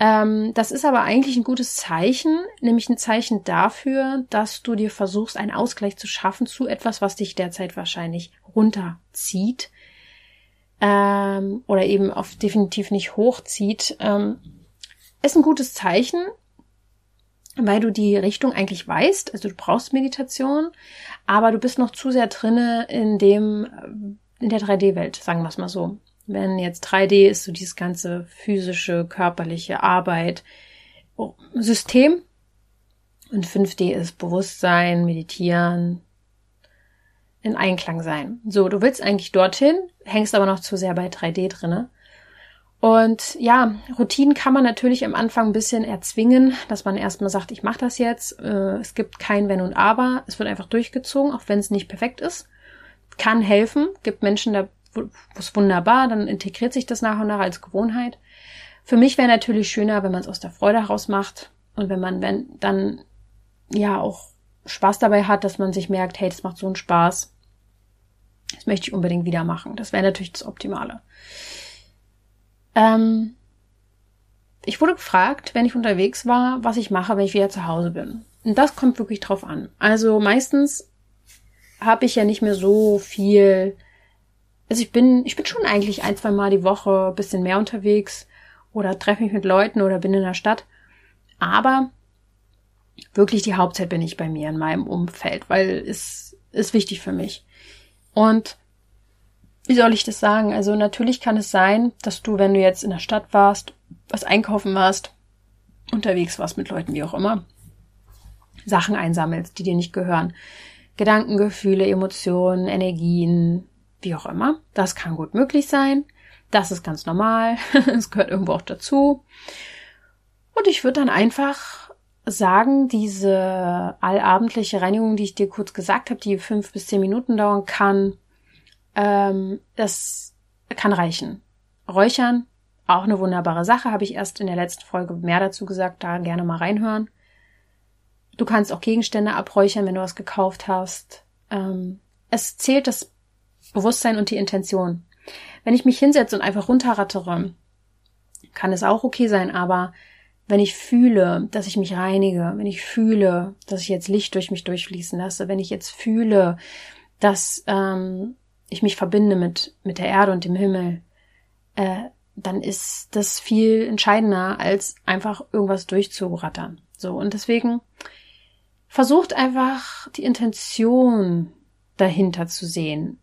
Ähm, das ist aber eigentlich ein gutes Zeichen, nämlich ein Zeichen dafür, dass du dir versuchst, einen Ausgleich zu schaffen zu etwas, was dich derzeit wahrscheinlich runterzieht ähm, oder eben auf definitiv nicht hochzieht. Ähm, ist ein gutes Zeichen, weil du die Richtung eigentlich weißt. Also du brauchst Meditation, aber du bist noch zu sehr drinne in dem, in der 3D-Welt, sagen wir es mal so. Wenn jetzt 3D ist so dieses ganze physische, körperliche Arbeit, oh, System und 5D ist Bewusstsein, Meditieren, in Einklang sein. So, du willst eigentlich dorthin, hängst aber noch zu sehr bei 3D drinne. Und ja, Routinen kann man natürlich am Anfang ein bisschen erzwingen, dass man erstmal sagt, ich mache das jetzt. Äh, es gibt kein Wenn und Aber. Es wird einfach durchgezogen, auch wenn es nicht perfekt ist. Kann helfen. Gibt Menschen, da es wunderbar, dann integriert sich das nach und nach als Gewohnheit. Für mich wäre natürlich schöner, wenn man es aus der Freude heraus macht und wenn man wenn dann ja auch Spaß dabei hat, dass man sich merkt, hey, das macht so einen Spaß. Das möchte ich unbedingt wieder machen. Das wäre natürlich das Optimale. Ähm, ich wurde gefragt, wenn ich unterwegs war, was ich mache, wenn ich wieder zu Hause bin. Und das kommt wirklich drauf an. Also meistens habe ich ja nicht mehr so viel. Also ich bin, ich bin schon eigentlich ein, zwei Mal die Woche bisschen mehr unterwegs oder treffe mich mit Leuten oder bin in der Stadt. Aber wirklich die Hauptzeit bin ich bei mir in meinem Umfeld, weil es ist wichtig für mich. Und wie soll ich das sagen? Also natürlich kann es sein, dass du, wenn du jetzt in der Stadt warst, was einkaufen warst, unterwegs warst mit Leuten, wie auch immer, Sachen einsammelst, die dir nicht gehören. Gedanken, Gefühle, Emotionen, Energien, wie auch immer. Das kann gut möglich sein. Das ist ganz normal. Es gehört irgendwo auch dazu. Und ich würde dann einfach sagen, diese allabendliche Reinigung, die ich dir kurz gesagt habe, die fünf bis zehn Minuten dauern kann, ähm, das kann reichen. Räuchern, auch eine wunderbare Sache, habe ich erst in der letzten Folge mehr dazu gesagt, da gerne mal reinhören. Du kannst auch Gegenstände abräuchern, wenn du was gekauft hast. Ähm, es zählt das Bewusstsein und die Intention. Wenn ich mich hinsetze und einfach runterrattere, kann es auch okay sein, aber wenn ich fühle, dass ich mich reinige, wenn ich fühle, dass ich jetzt Licht durch mich durchfließen lasse, wenn ich jetzt fühle, dass ähm, ich mich verbinde mit, mit der Erde und dem Himmel, äh, dann ist das viel entscheidender, als einfach irgendwas durchzurattern. So, und deswegen versucht einfach die Intention dahinter zu sehen.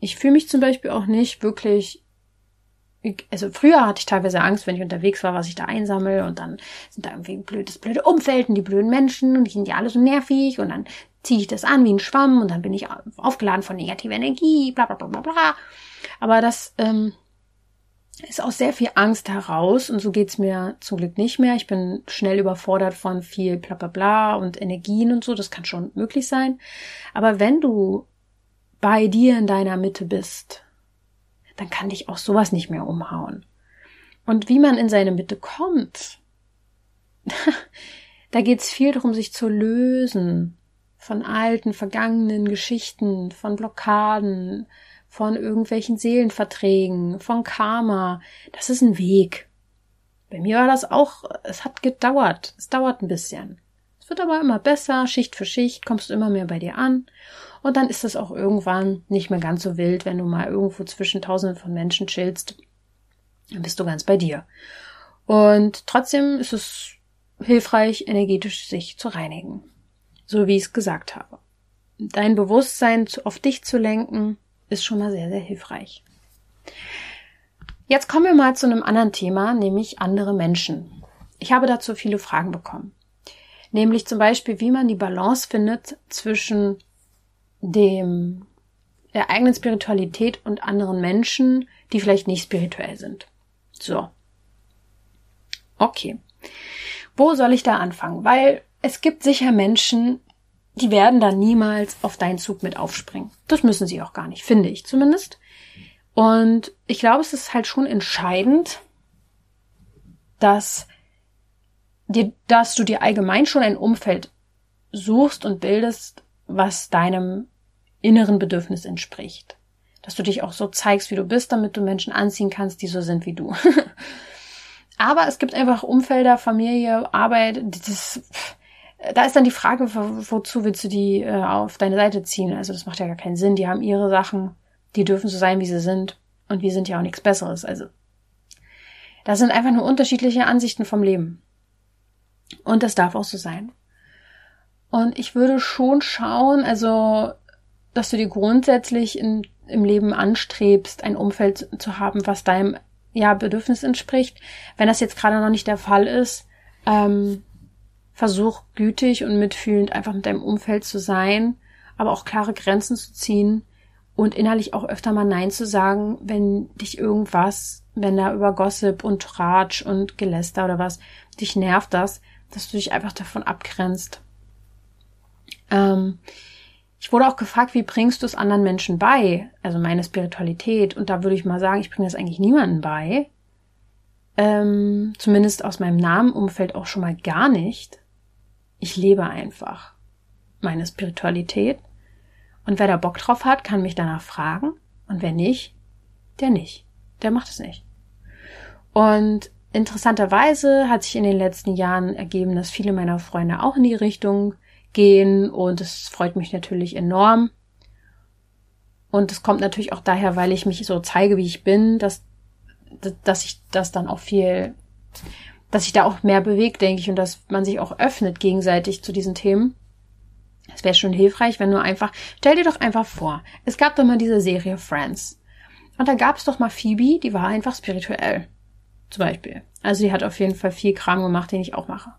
Ich fühle mich zum Beispiel auch nicht wirklich also früher hatte ich teilweise Angst, wenn ich unterwegs war, was ich da einsammle und dann sind da irgendwie ein blödes, blöde Umfeld und die blöden Menschen und die sind ja alle so nervig und dann ziehe ich das an wie ein Schwamm und dann bin ich aufgeladen von negativer Energie, bla bla bla bla bla. Aber das ähm, ist aus sehr viel Angst heraus und so geht's mir zum Glück nicht mehr. Ich bin schnell überfordert von viel bla bla bla und Energien und so, das kann schon möglich sein. Aber wenn du bei dir in deiner Mitte bist, dann kann dich auch sowas nicht mehr umhauen. Und wie man in seine Mitte kommt, da geht's viel darum, sich zu lösen von alten, vergangenen Geschichten, von Blockaden, von irgendwelchen Seelenverträgen, von Karma. Das ist ein Weg. Bei mir war das auch, es hat gedauert. Es dauert ein bisschen. Es wird aber immer besser, Schicht für Schicht, kommst du immer mehr bei dir an. Und dann ist es auch irgendwann nicht mehr ganz so wild, wenn du mal irgendwo zwischen tausenden von Menschen chillst. Dann bist du ganz bei dir. Und trotzdem ist es hilfreich, energetisch sich zu reinigen. So wie ich es gesagt habe. Dein Bewusstsein auf dich zu lenken, ist schon mal sehr, sehr hilfreich. Jetzt kommen wir mal zu einem anderen Thema, nämlich andere Menschen. Ich habe dazu viele Fragen bekommen. Nämlich zum Beispiel, wie man die Balance findet zwischen dem, der eigenen Spiritualität und anderen Menschen, die vielleicht nicht spirituell sind. So. Okay. Wo soll ich da anfangen? Weil es gibt sicher Menschen, die werden da niemals auf deinen Zug mit aufspringen. Das müssen sie auch gar nicht, finde ich zumindest. Und ich glaube, es ist halt schon entscheidend, dass dir, dass du dir allgemein schon ein Umfeld suchst und bildest, was deinem inneren Bedürfnis entspricht. Dass du dich auch so zeigst, wie du bist, damit du Menschen anziehen kannst, die so sind wie du. Aber es gibt einfach Umfelder, Familie, Arbeit, das, da ist dann die Frage, wozu willst du die äh, auf deine Seite ziehen? Also das macht ja gar keinen Sinn. Die haben ihre Sachen, die dürfen so sein, wie sie sind. Und wir sind ja auch nichts Besseres. Also das sind einfach nur unterschiedliche Ansichten vom Leben. Und das darf auch so sein. Und ich würde schon schauen, also, dass du dir grundsätzlich in, im Leben anstrebst, ein Umfeld zu haben, was deinem ja, Bedürfnis entspricht. Wenn das jetzt gerade noch nicht der Fall ist, ähm, versuch gütig und mitfühlend einfach mit deinem Umfeld zu sein, aber auch klare Grenzen zu ziehen und innerlich auch öfter mal Nein zu sagen, wenn dich irgendwas, wenn da über Gossip und Tratsch und Geläster oder was, dich nervt das, dass du dich einfach davon abgrenzt. Ähm, ich wurde auch gefragt, wie bringst du es anderen Menschen bei? Also meine Spiritualität. Und da würde ich mal sagen, ich bringe das eigentlich niemandem bei. Ähm, zumindest aus meinem Namenumfeld auch schon mal gar nicht. Ich lebe einfach meine Spiritualität. Und wer da Bock drauf hat, kann mich danach fragen. Und wer nicht, der nicht. Der macht es nicht. Und Interessanterweise hat sich in den letzten Jahren ergeben, dass viele meiner Freunde auch in die Richtung gehen und es freut mich natürlich enorm. Und es kommt natürlich auch daher, weil ich mich so zeige, wie ich bin, dass, dass ich das dann auch viel, dass sich da auch mehr bewegt, denke ich, und dass man sich auch öffnet gegenseitig zu diesen Themen. Es wäre schon hilfreich, wenn du einfach, stell dir doch einfach vor, es gab doch mal diese Serie Friends. Und da gab es doch mal Phoebe, die war einfach spirituell. Zum Beispiel. Also sie hat auf jeden Fall viel Kram gemacht, den ich auch mache.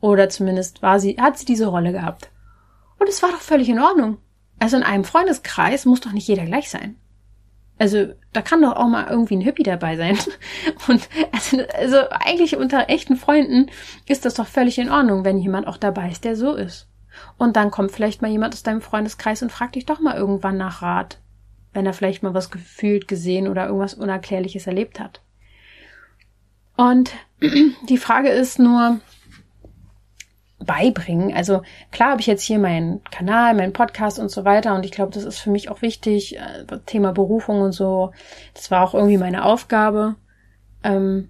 Oder zumindest war sie, hat sie diese Rolle gehabt. Und es war doch völlig in Ordnung. Also in einem Freundeskreis muss doch nicht jeder gleich sein. Also da kann doch auch mal irgendwie ein Hippie dabei sein. Und also, also eigentlich unter echten Freunden ist das doch völlig in Ordnung, wenn jemand auch dabei ist, der so ist. Und dann kommt vielleicht mal jemand aus deinem Freundeskreis und fragt dich doch mal irgendwann nach Rat, wenn er vielleicht mal was gefühlt, gesehen oder irgendwas Unerklärliches erlebt hat. Und die Frage ist nur, beibringen. Also klar habe ich jetzt hier meinen Kanal, meinen Podcast und so weiter und ich glaube, das ist für mich auch wichtig. Äh, Thema Berufung und so. Das war auch irgendwie meine Aufgabe. Ähm,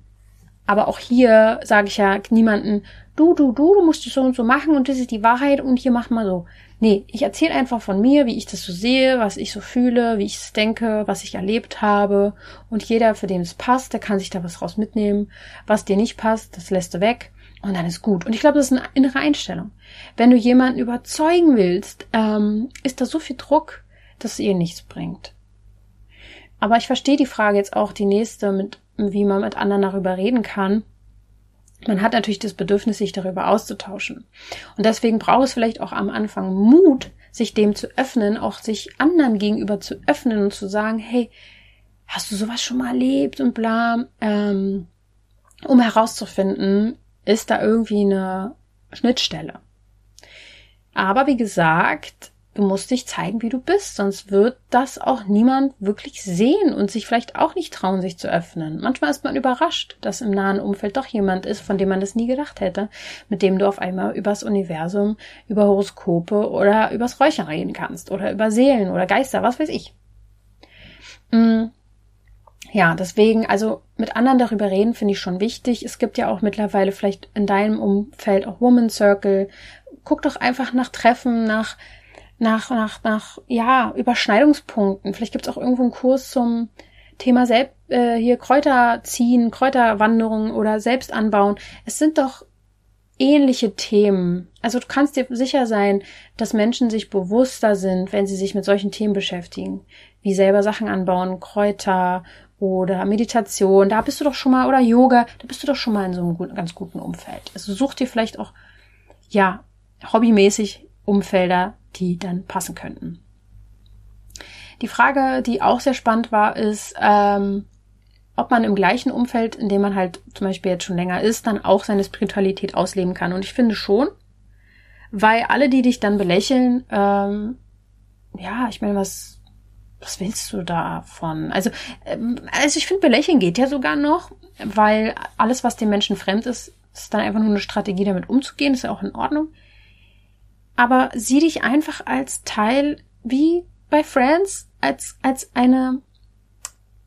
aber auch hier sage ich ja niemanden, du, du, du, du musst es so und so machen und das ist die Wahrheit und hier mach mal so. Nee, ich erzähle einfach von mir, wie ich das so sehe, was ich so fühle, wie ich es denke, was ich erlebt habe. Und jeder, für den es passt, der kann sich da was raus mitnehmen. Was dir nicht passt, das lässt du weg. Und dann ist gut. Und ich glaube, das ist eine innere Einstellung. Wenn du jemanden überzeugen willst, ähm, ist da so viel Druck, dass es ihr nichts bringt. Aber ich verstehe die Frage jetzt auch, die nächste, mit, wie man mit anderen darüber reden kann man hat natürlich das Bedürfnis, sich darüber auszutauschen. Und deswegen braucht es vielleicht auch am Anfang Mut, sich dem zu öffnen, auch sich anderen gegenüber zu öffnen und zu sagen, hey, hast du sowas schon mal erlebt und bla, ähm, um herauszufinden, ist da irgendwie eine Schnittstelle. Aber wie gesagt, Du musst dich zeigen, wie du bist, sonst wird das auch niemand wirklich sehen und sich vielleicht auch nicht trauen, sich zu öffnen. Manchmal ist man überrascht, dass im nahen Umfeld doch jemand ist, von dem man das nie gedacht hätte, mit dem du auf einmal übers Universum, über Horoskope oder übers Räuchern reden kannst oder über Seelen oder Geister, was weiß ich. Mm. Ja, deswegen, also mit anderen darüber reden, finde ich schon wichtig. Es gibt ja auch mittlerweile vielleicht in deinem Umfeld auch Woman Circle. Guck doch einfach nach Treffen, nach nach, nach, nach, ja, Überschneidungspunkten. Vielleicht gibt es auch irgendwo einen Kurs zum Thema Selb äh, hier Kräuter ziehen, Kräuterwanderung oder selbst anbauen. Es sind doch ähnliche Themen. Also du kannst dir sicher sein, dass Menschen sich bewusster sind, wenn sie sich mit solchen Themen beschäftigen, wie selber Sachen anbauen, Kräuter oder Meditation. Da bist du doch schon mal oder Yoga, da bist du doch schon mal in so einem guten, ganz guten Umfeld. Also such dir vielleicht auch ja hobbymäßig Umfelder, die dann passen könnten. Die Frage, die auch sehr spannend war, ist, ähm, ob man im gleichen Umfeld, in dem man halt zum Beispiel jetzt schon länger ist, dann auch seine Spiritualität ausleben kann. Und ich finde schon, weil alle, die dich dann belächeln, ähm, ja, ich meine, was, was willst du davon? Also, ähm, also ich finde, belächeln geht ja sogar noch, weil alles, was dem Menschen fremd ist, ist dann einfach nur eine Strategie, damit umzugehen, ist ja auch in Ordnung aber sieh dich einfach als Teil, wie bei Friends, als, als eine,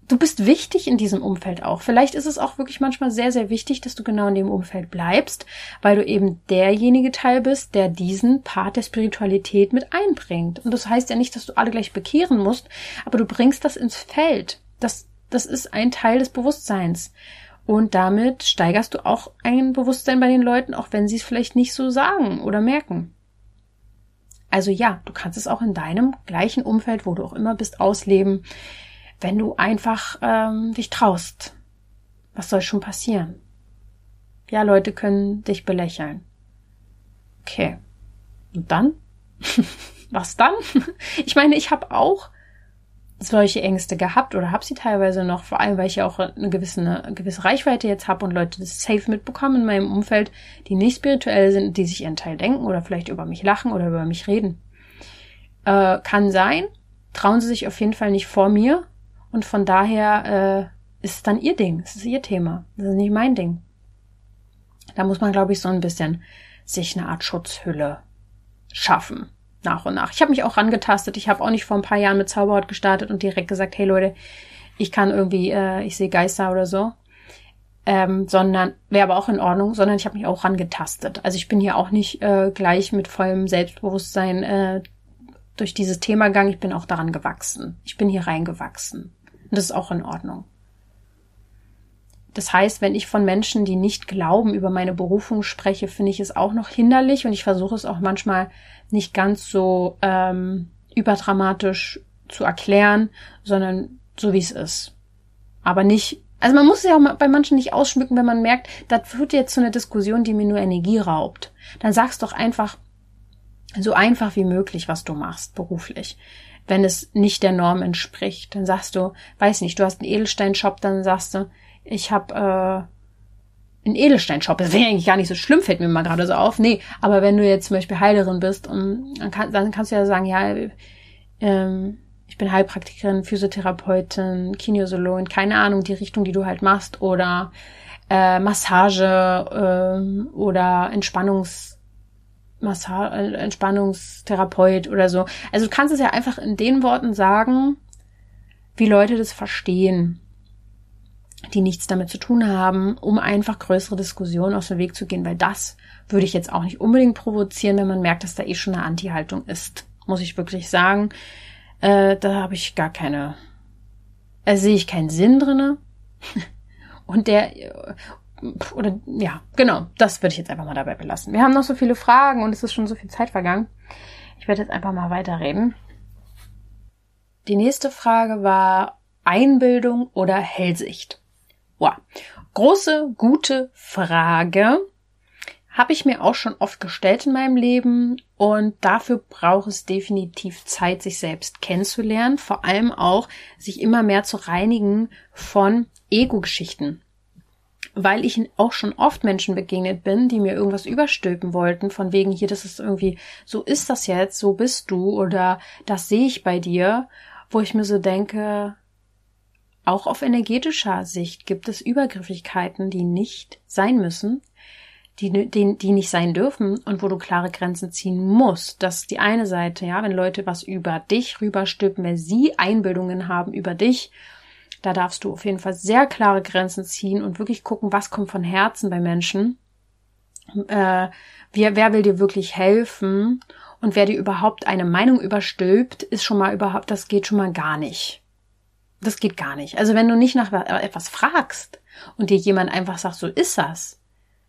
du bist wichtig in diesem Umfeld auch. Vielleicht ist es auch wirklich manchmal sehr, sehr wichtig, dass du genau in dem Umfeld bleibst, weil du eben derjenige Teil bist, der diesen Part der Spiritualität mit einbringt. Und das heißt ja nicht, dass du alle gleich bekehren musst, aber du bringst das ins Feld. Das, das ist ein Teil des Bewusstseins. Und damit steigerst du auch ein Bewusstsein bei den Leuten, auch wenn sie es vielleicht nicht so sagen oder merken. Also ja, du kannst es auch in deinem gleichen Umfeld, wo du auch immer bist, ausleben, wenn du einfach ähm, dich traust. Was soll schon passieren? Ja, Leute können dich belächeln. Okay. Und dann? Was dann? ich meine, ich habe auch solche Ängste gehabt oder habe sie teilweise noch, vor allem weil ich ja auch eine gewisse, eine gewisse Reichweite jetzt habe und Leute das safe mitbekommen in meinem Umfeld, die nicht spirituell sind, die sich ihren Teil denken oder vielleicht über mich lachen oder über mich reden. Äh, kann sein. Trauen sie sich auf jeden Fall nicht vor mir und von daher äh, ist es dann ihr Ding, es ist ihr Thema, das ist nicht mein Ding. Da muss man, glaube ich, so ein bisschen sich eine Art Schutzhülle schaffen nach und nach. Ich habe mich auch rangetastet. Ich habe auch nicht vor ein paar Jahren mit Zauberhaut gestartet und direkt gesagt, hey Leute, ich kann irgendwie, äh, ich sehe Geister oder so. Ähm, sondern wäre aber auch in Ordnung, sondern ich habe mich auch rangetastet. Also ich bin hier auch nicht äh, gleich mit vollem Selbstbewusstsein äh, durch dieses Thema gegangen. Ich bin auch daran gewachsen. Ich bin hier reingewachsen. Und das ist auch in Ordnung. Das heißt, wenn ich von Menschen, die nicht glauben, über meine Berufung spreche, finde ich es auch noch hinderlich und ich versuche es auch manchmal nicht ganz so ähm, überdramatisch zu erklären, sondern so wie es ist. Aber nicht, also man muss es ja auch bei manchen nicht ausschmücken, wenn man merkt, das führt jetzt zu einer Diskussion, die mir nur Energie raubt. Dann sag's doch einfach so einfach wie möglich, was du machst beruflich wenn es nicht der Norm entspricht. Dann sagst du, weiß nicht, du hast einen Edelsteinshop, dann sagst du, ich habe äh, einen Edelsteinshop. Das wäre eigentlich gar nicht so schlimm, fällt mir mal gerade so auf. Nee, aber wenn du jetzt zum Beispiel Heilerin bist, und dann, kann, dann kannst du ja sagen, ja, ähm, ich bin Heilpraktikerin, Physiotherapeutin, Kinesiologin, keine Ahnung, die Richtung, die du halt machst, oder äh, Massage äh, oder Entspannungs Massa äh, Entspannungstherapeut oder so. Also du kannst es ja einfach in den Worten sagen, wie Leute das verstehen die nichts damit zu tun haben, um einfach größere Diskussionen aus dem Weg zu gehen, weil das würde ich jetzt auch nicht unbedingt provozieren, wenn man merkt, dass da eh schon eine Anti-Haltung ist. Muss ich wirklich sagen. Äh, da habe ich gar keine, äh, sehe ich keinen Sinn drinne. Und der, oder ja, genau, das würde ich jetzt einfach mal dabei belassen. Wir haben noch so viele Fragen und es ist schon so viel Zeit vergangen. Ich werde jetzt einfach mal weiterreden. Die nächste Frage war Einbildung oder Hellsicht. Wow. Große, gute Frage. Habe ich mir auch schon oft gestellt in meinem Leben und dafür braucht es definitiv Zeit, sich selbst kennenzulernen, vor allem auch sich immer mehr zu reinigen von Ego-Geschichten. Weil ich auch schon oft Menschen begegnet bin, die mir irgendwas überstülpen wollten, von wegen hier, das ist irgendwie, so ist das jetzt, so bist du oder das sehe ich bei dir, wo ich mir so denke, auch auf energetischer Sicht gibt es Übergriffigkeiten, die nicht sein müssen, die, die, die nicht sein dürfen und wo du klare Grenzen ziehen musst. Das ist die eine Seite, ja, wenn Leute was über dich rüberstülpen, wenn sie Einbildungen haben über dich, da darfst du auf jeden Fall sehr klare Grenzen ziehen und wirklich gucken, was kommt von Herzen bei Menschen. Äh, wer, wer will dir wirklich helfen und wer dir überhaupt eine Meinung überstülpt, ist schon mal überhaupt, das geht schon mal gar nicht. Das geht gar nicht. Also wenn du nicht nach etwas fragst und dir jemand einfach sagt, so ist das,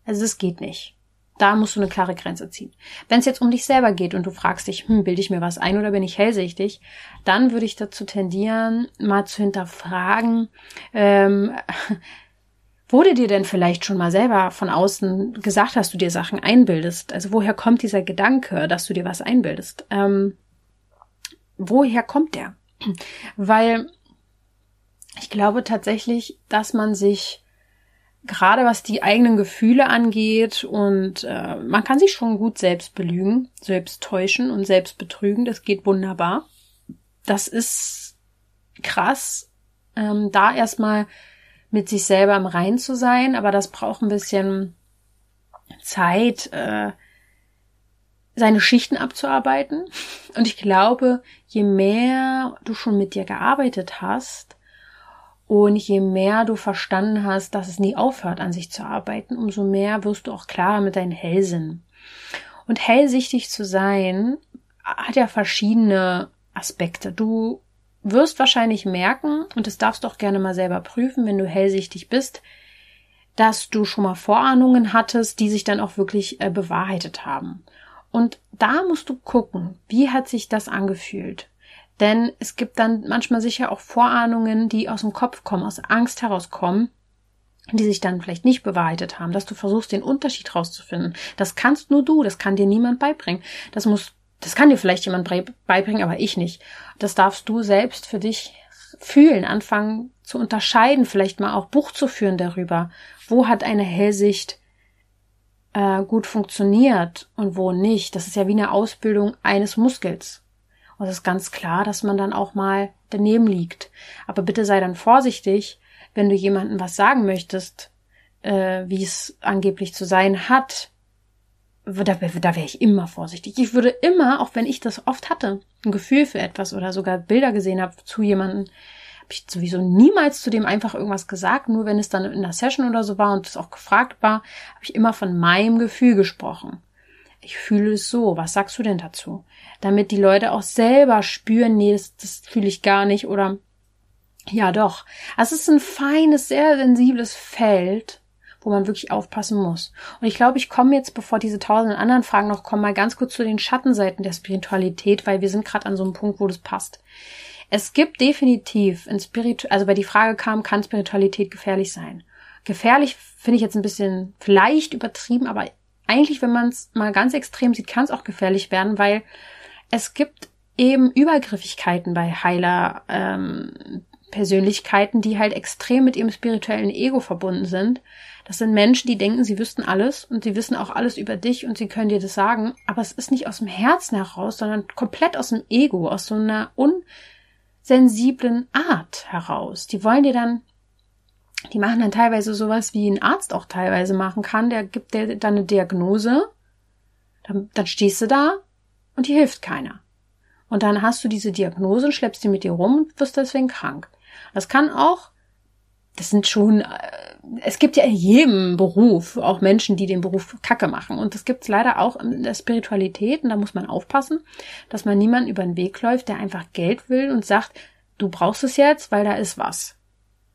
also das geht nicht. Da musst du eine klare Grenze ziehen. Wenn es jetzt um dich selber geht und du fragst dich, hm, bilde ich mir was ein oder bin ich hellsichtig, dann würde ich dazu tendieren, mal zu hinterfragen, ähm, wurde dir denn vielleicht schon mal selber von außen gesagt, dass du dir Sachen einbildest? Also woher kommt dieser Gedanke, dass du dir was einbildest? Ähm, woher kommt der? Weil ich glaube tatsächlich, dass man sich gerade was die eigenen Gefühle angeht und äh, man kann sich schon gut selbst belügen, selbst täuschen und selbst betrügen. Das geht wunderbar. Das ist krass, ähm, da erstmal mit sich selber im Rein zu sein, aber das braucht ein bisschen Zeit, äh, seine Schichten abzuarbeiten. Und ich glaube, je mehr du schon mit dir gearbeitet hast, und je mehr du verstanden hast, dass es nie aufhört, an sich zu arbeiten, umso mehr wirst du auch klarer mit deinen Hellsinn. Und hellsichtig zu sein hat ja verschiedene Aspekte. Du wirst wahrscheinlich merken, und das darfst du auch gerne mal selber prüfen, wenn du hellsichtig bist, dass du schon mal Vorahnungen hattest, die sich dann auch wirklich äh, bewahrheitet haben. Und da musst du gucken, wie hat sich das angefühlt? Denn es gibt dann manchmal sicher auch Vorahnungen, die aus dem Kopf kommen, aus Angst herauskommen, die sich dann vielleicht nicht bewahrheitet haben, dass du versuchst, den Unterschied rauszufinden. Das kannst nur du, das kann dir niemand beibringen. Das muss, das kann dir vielleicht jemand beibringen, aber ich nicht. Das darfst du selbst für dich fühlen, anfangen zu unterscheiden, vielleicht mal auch Buch zu führen darüber. Wo hat eine Hellsicht äh, gut funktioniert und wo nicht? Das ist ja wie eine Ausbildung eines Muskels. Und es ist ganz klar, dass man dann auch mal daneben liegt. Aber bitte sei dann vorsichtig, wenn du jemandem was sagen möchtest, äh, wie es angeblich zu sein hat. Da, da wäre ich immer vorsichtig. Ich würde immer, auch wenn ich das oft hatte, ein Gefühl für etwas oder sogar Bilder gesehen habe zu jemandem, habe ich sowieso niemals zu dem einfach irgendwas gesagt. Nur wenn es dann in einer Session oder so war und es auch gefragt war, habe ich immer von meinem Gefühl gesprochen ich fühle es so, was sagst du denn dazu? Damit die Leute auch selber spüren, nee, das, das fühle ich gar nicht oder ja doch. Also es ist ein feines, sehr sensibles Feld, wo man wirklich aufpassen muss. Und ich glaube, ich komme jetzt, bevor diese tausenden anderen Fragen noch kommen, mal ganz kurz zu den Schattenseiten der Spiritualität, weil wir sind gerade an so einem Punkt, wo das passt. Es gibt definitiv in Spiritu also bei die Frage kam, kann Spiritualität gefährlich sein? Gefährlich finde ich jetzt ein bisschen vielleicht übertrieben, aber eigentlich, wenn man es mal ganz extrem sieht, kann es auch gefährlich werden, weil es gibt eben Übergriffigkeiten bei Heiler ähm, Persönlichkeiten, die halt extrem mit ihrem spirituellen Ego verbunden sind. Das sind Menschen, die denken, sie wüssten alles und sie wissen auch alles über dich und sie können dir das sagen, aber es ist nicht aus dem Herzen heraus, sondern komplett aus dem Ego, aus so einer unsensiblen Art heraus. Die wollen dir dann die machen dann teilweise sowas, wie ein Arzt auch teilweise machen kann. Der gibt dir dann eine Diagnose, dann, dann stehst du da und dir hilft keiner. Und dann hast du diese Diagnose und schleppst die mit dir rum und wirst deswegen krank. Das kann auch, das sind schon, äh, es gibt ja in jedem Beruf auch Menschen, die den Beruf Kacke machen. Und das gibt's leider auch in der Spiritualität. Und da muss man aufpassen, dass man niemanden über den Weg läuft, der einfach Geld will und sagt, du brauchst es jetzt, weil da ist was.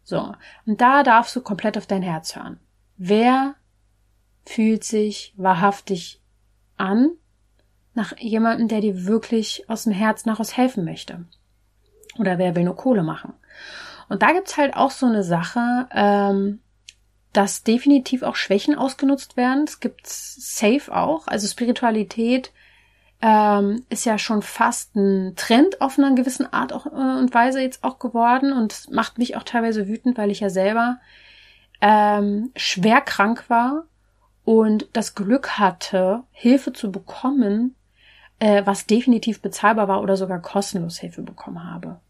So, und da darfst du komplett auf dein Herz hören. Wer fühlt sich wahrhaftig an nach jemandem, der dir wirklich aus dem Herz nach aus helfen möchte? Oder wer will nur Kohle machen? Und da gibt's halt auch so eine Sache, ähm, dass definitiv auch Schwächen ausgenutzt werden. Es gibt safe auch. Also Spiritualität ähm, ist ja schon fast ein Trend auf einer gewissen Art auch, äh, und Weise jetzt auch geworden und macht mich auch teilweise wütend, weil ich ja selber ähm, schwer krank war und das Glück hatte, Hilfe zu bekommen, äh, was definitiv bezahlbar war oder sogar kostenlos Hilfe bekommen habe.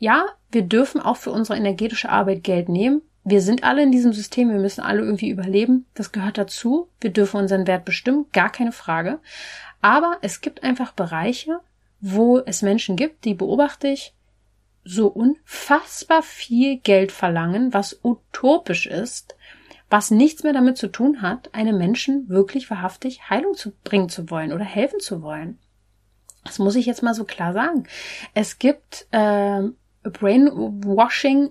Ja, wir dürfen auch für unsere energetische Arbeit Geld nehmen. Wir sind alle in diesem System, wir müssen alle irgendwie überleben. Das gehört dazu. Wir dürfen unseren Wert bestimmen, gar keine Frage. Aber es gibt einfach Bereiche, wo es Menschen gibt, die beobachte ich, so unfassbar viel Geld verlangen, was utopisch ist, was nichts mehr damit zu tun hat, einem Menschen wirklich wahrhaftig Heilung zu bringen zu wollen oder helfen zu wollen. Das muss ich jetzt mal so klar sagen. Es gibt äh, Brainwashing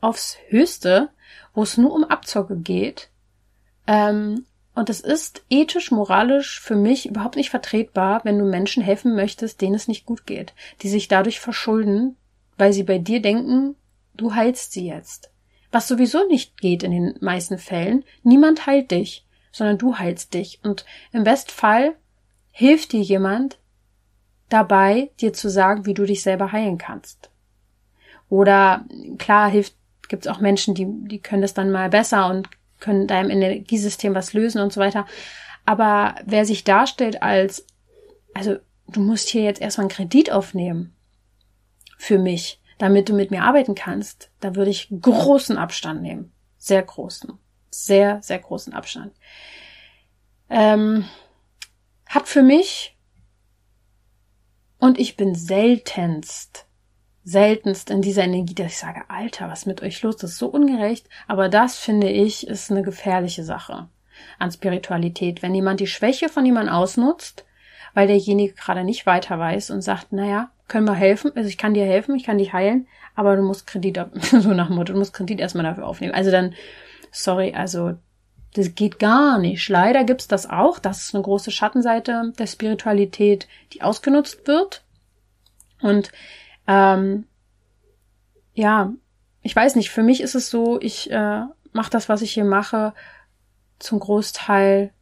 aufs Höchste, wo es nur um Abzocke geht. Ähm, und es ist ethisch, moralisch für mich überhaupt nicht vertretbar, wenn du Menschen helfen möchtest, denen es nicht gut geht, die sich dadurch verschulden, weil sie bei dir denken, du heilst sie jetzt. Was sowieso nicht geht in den meisten Fällen. Niemand heilt dich, sondern du heilst dich. Und im Bestfall hilft dir jemand dabei, dir zu sagen, wie du dich selber heilen kannst. Oder klar hilft, gibt's auch Menschen, die, die können das dann mal besser und können deinem Energiesystem was lösen und so weiter. Aber wer sich darstellt als, also du musst hier jetzt erstmal einen Kredit aufnehmen für mich, damit du mit mir arbeiten kannst, da würde ich großen Abstand nehmen. Sehr großen. Sehr, sehr großen Abstand. Ähm, hat für mich, und ich bin seltenst, seltenst in dieser Energie, dass ich sage, Alter, was mit euch los? Das ist so ungerecht. Aber das finde ich ist eine gefährliche Sache an Spiritualität. Wenn jemand die Schwäche von jemandem ausnutzt, weil derjenige gerade nicht weiter weiß und sagt, naja, können wir helfen, also ich kann dir helfen, ich kann dich heilen, aber du musst Kredit, so nach Motto, du musst Kredit erstmal dafür aufnehmen. Also dann, sorry, also das geht gar nicht. Leider gibt's das auch. Das ist eine große Schattenseite der Spiritualität, die ausgenutzt wird. Und ähm, ja, ich weiß nicht, für mich ist es so, ich äh, mache das, was ich hier mache, zum Großteil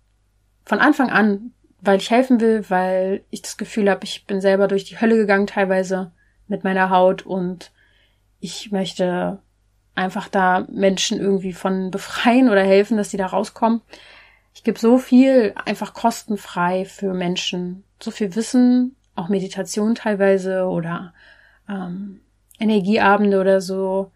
von Anfang an weil ich helfen will, weil ich das Gefühl habe, ich bin selber durch die Hölle gegangen teilweise mit meiner Haut und ich möchte einfach da Menschen irgendwie von befreien oder helfen, dass sie da rauskommen. Ich gebe so viel einfach kostenfrei für Menschen, so viel Wissen, auch Meditation teilweise oder ähm, Energieabende oder so.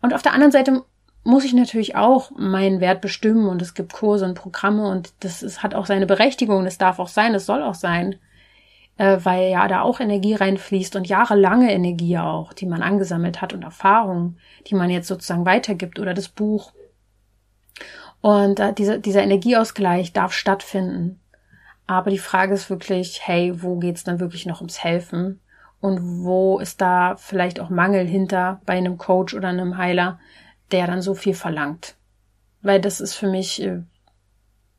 Und auf der anderen Seite muss ich natürlich auch meinen Wert bestimmen und es gibt Kurse und Programme und das ist, hat auch seine Berechtigung, das darf auch sein, das soll auch sein, äh, weil ja da auch Energie reinfließt und jahrelange Energie auch, die man angesammelt hat und Erfahrungen, die man jetzt sozusagen weitergibt oder das Buch. Und äh, dieser, dieser Energieausgleich darf stattfinden. Aber die Frage ist wirklich, hey, wo geht's dann wirklich noch ums Helfen? Und wo ist da vielleicht auch Mangel hinter bei einem Coach oder einem Heiler, der dann so viel verlangt. Weil das ist für mich äh,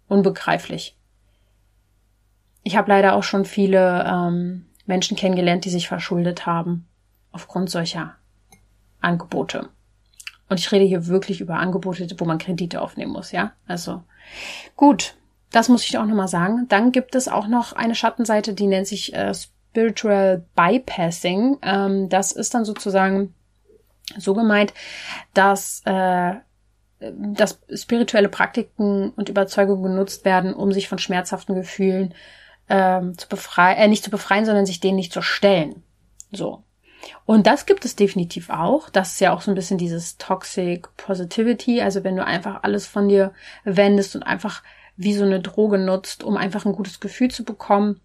unbegreiflich. Ich habe leider auch schon viele ähm, Menschen kennengelernt, die sich verschuldet haben aufgrund solcher Angebote. Und ich rede hier wirklich über Angebote, wo man Kredite aufnehmen muss, ja? Also gut, das muss ich auch nochmal sagen. Dann gibt es auch noch eine Schattenseite, die nennt sich äh, Spiritual Bypassing. Ähm, das ist dann sozusagen so gemeint, dass äh, dass spirituelle Praktiken und Überzeugungen genutzt werden, um sich von schmerzhaften Gefühlen ähm, zu befreien, äh, nicht zu befreien, sondern sich denen nicht zu stellen. So. Und das gibt es definitiv auch. Das ist ja auch so ein bisschen dieses Toxic Positivity. Also wenn du einfach alles von dir wendest und einfach wie so eine Droge nutzt, um einfach ein gutes Gefühl zu bekommen,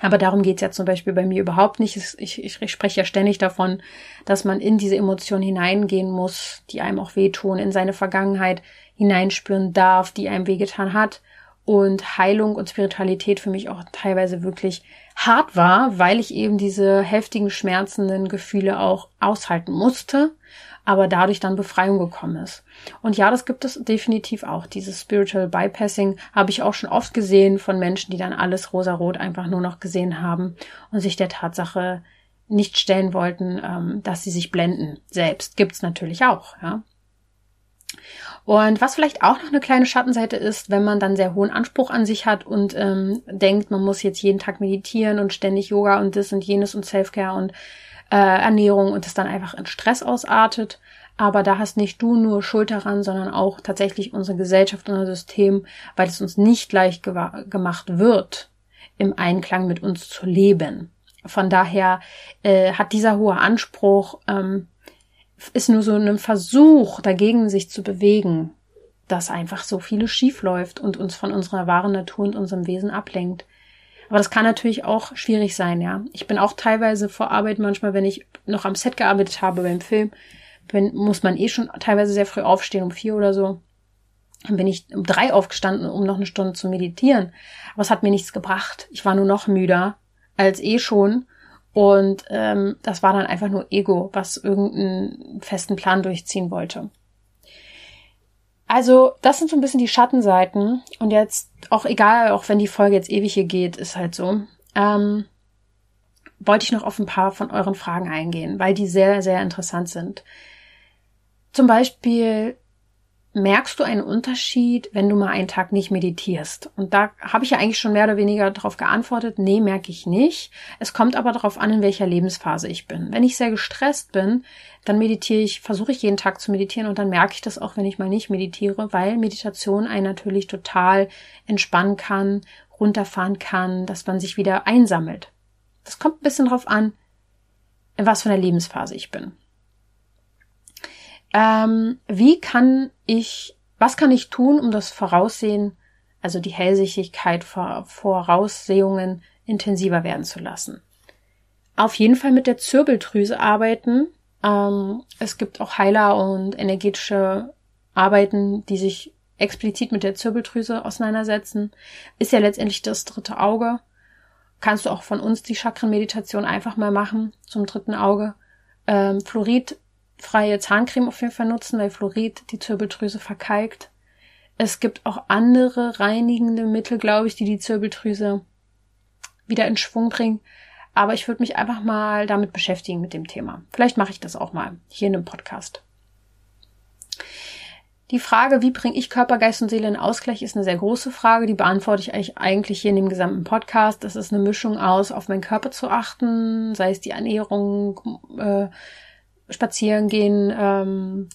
aber darum geht's ja zum Beispiel bei mir überhaupt nicht. Ich, ich, ich spreche ja ständig davon, dass man in diese Emotionen hineingehen muss, die einem auch wehtun, in seine Vergangenheit hineinspüren darf, die einem wehgetan hat. Und Heilung und Spiritualität für mich auch teilweise wirklich hart war, weil ich eben diese heftigen, schmerzenden Gefühle auch aushalten musste aber dadurch dann Befreiung gekommen ist. Und ja, das gibt es definitiv auch. Dieses Spiritual Bypassing habe ich auch schon oft gesehen von Menschen, die dann alles rosarot einfach nur noch gesehen haben und sich der Tatsache nicht stellen wollten, ähm, dass sie sich blenden. Selbst gibt's natürlich auch, ja. Und was vielleicht auch noch eine kleine Schattenseite ist, wenn man dann sehr hohen Anspruch an sich hat und ähm, denkt, man muss jetzt jeden Tag meditieren und ständig Yoga und das und jenes und Selfcare und äh, Ernährung und es dann einfach in Stress ausartet. Aber da hast nicht du nur Schuld daran, sondern auch tatsächlich unsere Gesellschaft, unser System, weil es uns nicht leicht gemacht wird, im Einklang mit uns zu leben. Von daher äh, hat dieser hohe Anspruch, ähm, ist nur so ein Versuch, dagegen sich zu bewegen, dass einfach so vieles schief läuft und uns von unserer wahren Natur und unserem Wesen ablenkt. Aber das kann natürlich auch schwierig sein, ja. Ich bin auch teilweise vor Arbeit manchmal, wenn ich noch am Set gearbeitet habe beim Film, bin, muss man eh schon teilweise sehr früh aufstehen, um vier oder so. Dann bin ich um drei aufgestanden, um noch eine Stunde zu meditieren. Aber es hat mir nichts gebracht. Ich war nur noch müder als eh schon. Und ähm, das war dann einfach nur Ego, was irgendeinen festen Plan durchziehen wollte. Also, das sind so ein bisschen die Schattenseiten. Und jetzt, auch egal, auch wenn die Folge jetzt ewig hier geht, ist halt so. Ähm, wollte ich noch auf ein paar von euren Fragen eingehen, weil die sehr, sehr interessant sind. Zum Beispiel, merkst du einen Unterschied, wenn du mal einen Tag nicht meditierst? Und da habe ich ja eigentlich schon mehr oder weniger darauf geantwortet, nee, merke ich nicht. Es kommt aber darauf an, in welcher Lebensphase ich bin. Wenn ich sehr gestresst bin, dann meditiere ich, versuche ich jeden Tag zu meditieren und dann merke ich das auch, wenn ich mal nicht meditiere, weil Meditation einen natürlich total entspannen kann, runterfahren kann, dass man sich wieder einsammelt. Das kommt ein bisschen darauf an, in was für einer Lebensphase ich bin. Ähm, wie kann ich, was kann ich tun, um das Voraussehen, also die Hellsichtigkeit vor Voraussehungen intensiver werden zu lassen? Auf jeden Fall mit der Zirbeldrüse arbeiten. Ähm, es gibt auch Heiler und energetische Arbeiten, die sich explizit mit der Zirbeldrüse auseinandersetzen. Ist ja letztendlich das dritte Auge. Kannst du auch von uns die Chakrenmeditation einfach mal machen zum dritten Auge. Ähm, Fluorid freie Zahncreme auf jeden Fall nutzen, weil Fluorid die Zirbeldrüse verkalkt. Es gibt auch andere reinigende Mittel, glaube ich, die die Zirbeldrüse wieder in Schwung bringen. Aber ich würde mich einfach mal damit beschäftigen mit dem Thema. Vielleicht mache ich das auch mal hier in dem Podcast. Die Frage, wie bringe ich Körper, Geist und Seele in Ausgleich, ist eine sehr große Frage. Die beantworte ich eigentlich hier in dem gesamten Podcast. Das ist eine Mischung aus, auf meinen Körper zu achten, sei es die Ernährung, äh, spazieren gehen, ähm,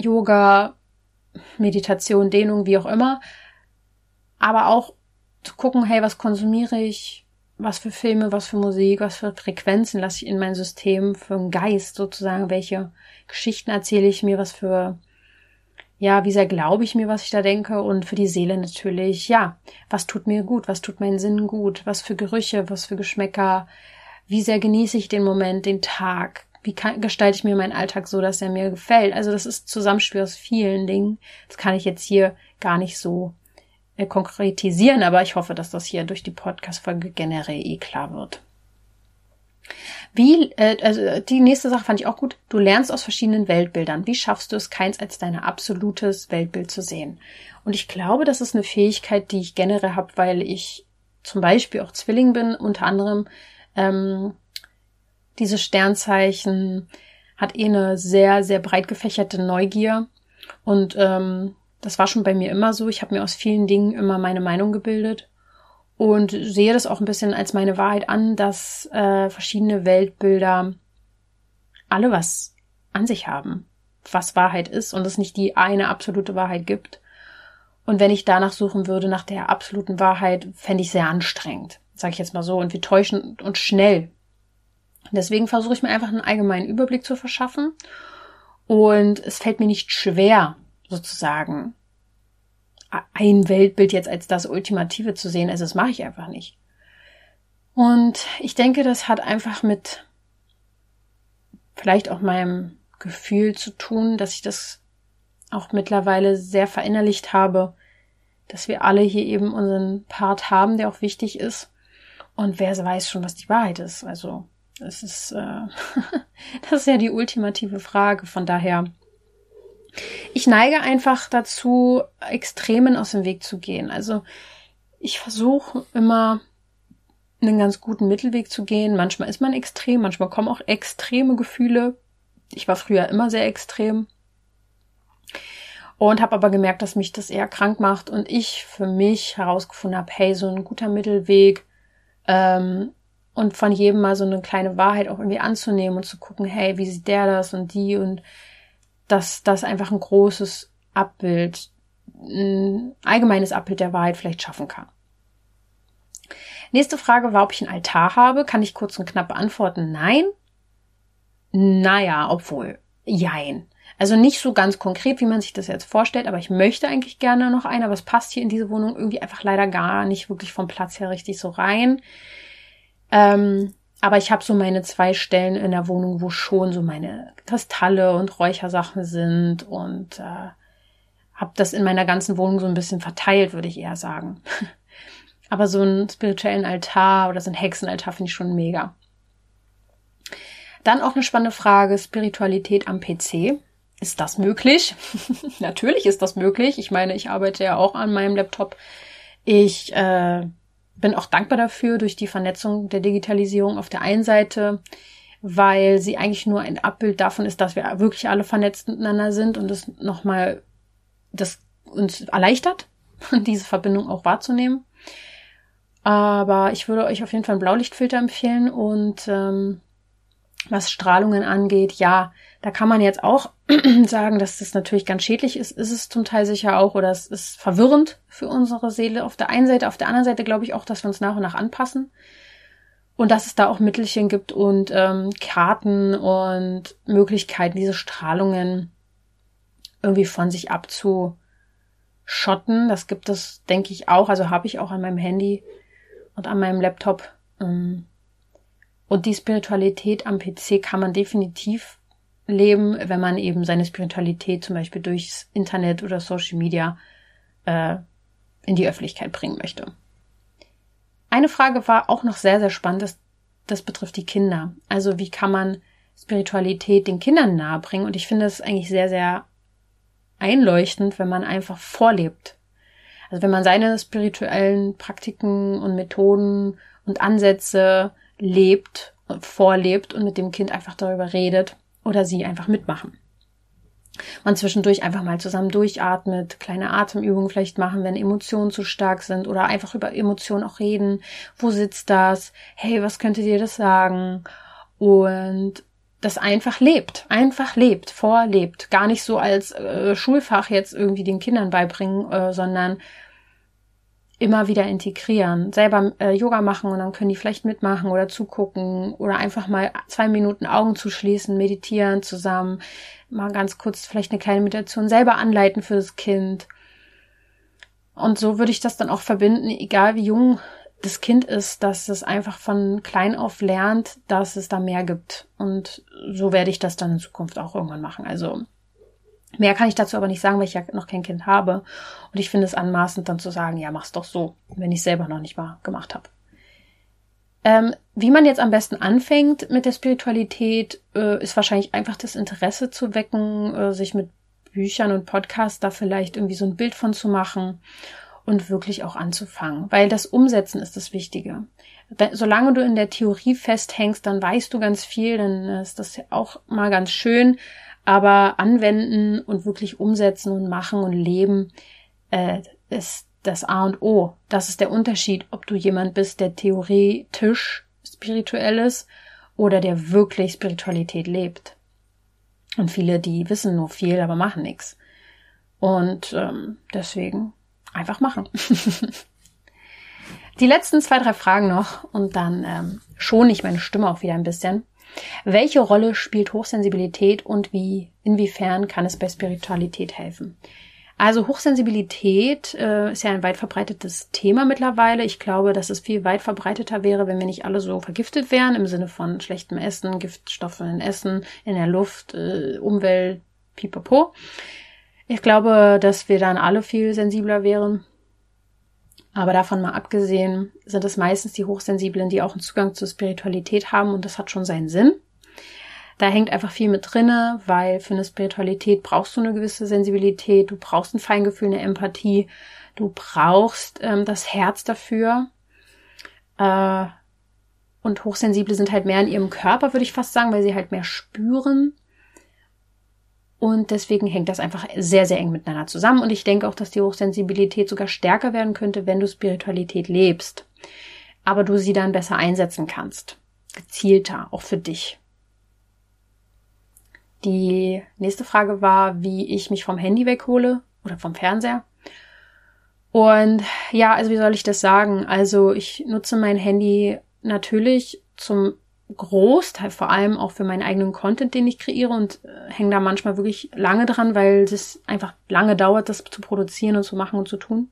Yoga, Meditation, Dehnung, wie auch immer. Aber auch zu gucken, hey, was konsumiere ich? Was für Filme, was für Musik, was für Frequenzen lasse ich in mein System, für einen Geist sozusagen, welche Geschichten erzähle ich mir, was für, ja, wie sehr glaube ich mir, was ich da denke? Und für die Seele natürlich, ja, was tut mir gut, was tut meinen Sinn gut, was für Gerüche, was für Geschmäcker, wie sehr genieße ich den Moment, den Tag, wie kann, gestalte ich mir meinen Alltag so, dass er mir gefällt? Also das ist Zusammenspiel aus vielen Dingen. Das kann ich jetzt hier gar nicht so äh, konkretisieren, aber ich hoffe, dass das hier durch die Podcast-Folge generell eh klar wird. Wie, äh, also die nächste Sache fand ich auch gut. Du lernst aus verschiedenen Weltbildern. Wie schaffst du es, keins als dein absolutes Weltbild zu sehen? Und ich glaube, das ist eine Fähigkeit, die ich generell habe, weil ich zum Beispiel auch Zwilling bin, unter anderem ähm, dieses Sternzeichen hat eh eine sehr, sehr breit gefächerte Neugier. Und ähm, das war schon bei mir immer so. Ich habe mir aus vielen Dingen immer meine Meinung gebildet und sehe das auch ein bisschen als meine Wahrheit an, dass äh, verschiedene Weltbilder alle was an sich haben, was Wahrheit ist und es nicht die eine absolute Wahrheit gibt. Und wenn ich danach suchen würde, nach der absoluten Wahrheit, fände ich sehr anstrengend, sage ich jetzt mal so. Und wir täuschen uns schnell Deswegen versuche ich mir einfach einen allgemeinen Überblick zu verschaffen. Und es fällt mir nicht schwer, sozusagen, ein Weltbild jetzt als das Ultimative zu sehen. Also das mache ich einfach nicht. Und ich denke, das hat einfach mit vielleicht auch meinem Gefühl zu tun, dass ich das auch mittlerweile sehr verinnerlicht habe, dass wir alle hier eben unseren Part haben, der auch wichtig ist. Und wer weiß schon, was die Wahrheit ist. Also das ist, äh, das ist ja die ultimative Frage. Von daher, ich neige einfach dazu, Extremen aus dem Weg zu gehen. Also ich versuche immer einen ganz guten Mittelweg zu gehen. Manchmal ist man extrem, manchmal kommen auch extreme Gefühle. Ich war früher immer sehr extrem und habe aber gemerkt, dass mich das eher krank macht und ich für mich herausgefunden habe, hey, so ein guter Mittelweg ähm, und von jedem mal so eine kleine Wahrheit auch irgendwie anzunehmen und zu gucken, hey, wie sieht der das und die und dass das einfach ein großes Abbild, ein allgemeines Abbild der Wahrheit vielleicht schaffen kann. Nächste Frage war, ob ich einen Altar habe. Kann ich kurz und knapp beantworten? Nein. Naja, obwohl. Jein. Also nicht so ganz konkret, wie man sich das jetzt vorstellt, aber ich möchte eigentlich gerne noch einen, aber es passt hier in diese Wohnung irgendwie einfach leider gar nicht wirklich vom Platz her richtig so rein. Ähm, aber ich habe so meine zwei Stellen in der Wohnung, wo schon so meine Kristalle und Räuchersachen sind und äh, habe das in meiner ganzen Wohnung so ein bisschen verteilt, würde ich eher sagen. aber so einen spirituellen Altar oder so ein Hexenaltar finde ich schon mega. Dann auch eine spannende Frage, Spiritualität am PC. Ist das möglich? Natürlich ist das möglich. Ich meine, ich arbeite ja auch an meinem Laptop. Ich äh, bin auch dankbar dafür durch die Vernetzung der Digitalisierung auf der einen Seite, weil sie eigentlich nur ein Abbild davon ist, dass wir wirklich alle vernetzt miteinander sind und es nochmal das uns erleichtert, diese Verbindung auch wahrzunehmen. Aber ich würde euch auf jeden Fall einen Blaulichtfilter empfehlen und ähm, was Strahlungen angeht, ja, da kann man jetzt auch sagen, dass das natürlich ganz schädlich ist, ist es zum Teil sicher auch, oder es ist verwirrend für unsere Seele auf der einen Seite. Auf der anderen Seite glaube ich auch, dass wir uns nach und nach anpassen. Und dass es da auch Mittelchen gibt und ähm, Karten und Möglichkeiten, diese Strahlungen irgendwie von sich abzuschotten. Das gibt es, denke ich, auch. Also habe ich auch an meinem Handy und an meinem Laptop. Ähm, und die Spiritualität am PC kann man definitiv leben, wenn man eben seine Spiritualität zum Beispiel durchs Internet oder Social Media äh, in die Öffentlichkeit bringen möchte. Eine Frage war auch noch sehr, sehr spannend, das, das betrifft die Kinder. Also wie kann man Spiritualität den Kindern nahebringen? Und ich finde es eigentlich sehr, sehr einleuchtend, wenn man einfach vorlebt. Also wenn man seine spirituellen Praktiken und Methoden und Ansätze lebt, vorlebt und mit dem Kind einfach darüber redet oder sie einfach mitmachen. Man zwischendurch einfach mal zusammen durchatmet, kleine Atemübungen vielleicht machen, wenn Emotionen zu stark sind oder einfach über Emotionen auch reden. Wo sitzt das? Hey, was könnte dir das sagen? Und das einfach lebt, einfach lebt, vorlebt. Gar nicht so als äh, Schulfach jetzt irgendwie den Kindern beibringen, äh, sondern immer wieder integrieren, selber äh, Yoga machen und dann können die vielleicht mitmachen oder zugucken oder einfach mal zwei Minuten Augen zu schließen, meditieren zusammen, mal ganz kurz vielleicht eine kleine Meditation selber anleiten für das Kind. Und so würde ich das dann auch verbinden, egal wie jung das Kind ist, dass es einfach von klein auf lernt, dass es da mehr gibt. Und so werde ich das dann in Zukunft auch irgendwann machen. Also Mehr kann ich dazu aber nicht sagen, weil ich ja noch kein Kind habe. Und ich finde es anmaßend, dann zu sagen, ja, mach's doch so, wenn ich selber noch nicht mal gemacht habe. Ähm, wie man jetzt am besten anfängt mit der Spiritualität, äh, ist wahrscheinlich einfach das Interesse zu wecken, äh, sich mit Büchern und Podcasts da vielleicht irgendwie so ein Bild von zu machen und wirklich auch anzufangen. Weil das Umsetzen ist das Wichtige. Solange du in der Theorie festhängst, dann weißt du ganz viel, dann ist das auch mal ganz schön aber anwenden und wirklich umsetzen und machen und leben äh, ist das A und O. Das ist der Unterschied, ob du jemand bist, der theoretisch spirituell ist oder der wirklich Spiritualität lebt. Und viele, die wissen nur viel, aber machen nichts. Und ähm, deswegen einfach machen. Die letzten zwei, drei Fragen noch und dann ähm, schone ich meine Stimme auch wieder ein bisschen. Welche Rolle spielt Hochsensibilität und wie, inwiefern kann es bei Spiritualität helfen? Also Hochsensibilität äh, ist ja ein weit verbreitetes Thema mittlerweile. Ich glaube, dass es viel weit verbreiteter wäre, wenn wir nicht alle so vergiftet wären, im Sinne von schlechtem Essen, Giftstoffe in Essen, in der Luft, äh, Umwelt, pipapo. Ich glaube, dass wir dann alle viel sensibler wären. Aber davon mal abgesehen sind es meistens die Hochsensiblen, die auch einen Zugang zur Spiritualität haben und das hat schon seinen Sinn. Da hängt einfach viel mit drinne, weil für eine Spiritualität brauchst du eine gewisse Sensibilität, du brauchst ein Feingefühl, eine Empathie, du brauchst ähm, das Herz dafür. Äh, und Hochsensible sind halt mehr in ihrem Körper, würde ich fast sagen, weil sie halt mehr spüren. Und deswegen hängt das einfach sehr, sehr eng miteinander zusammen. Und ich denke auch, dass die Hochsensibilität sogar stärker werden könnte, wenn du Spiritualität lebst. Aber du sie dann besser einsetzen kannst. Gezielter, auch für dich. Die nächste Frage war, wie ich mich vom Handy weghole oder vom Fernseher. Und ja, also wie soll ich das sagen? Also ich nutze mein Handy natürlich zum Großteil, vor allem auch für meinen eigenen Content, den ich kreiere und äh, hänge da manchmal wirklich lange dran, weil es einfach lange dauert, das zu produzieren und zu machen und zu tun.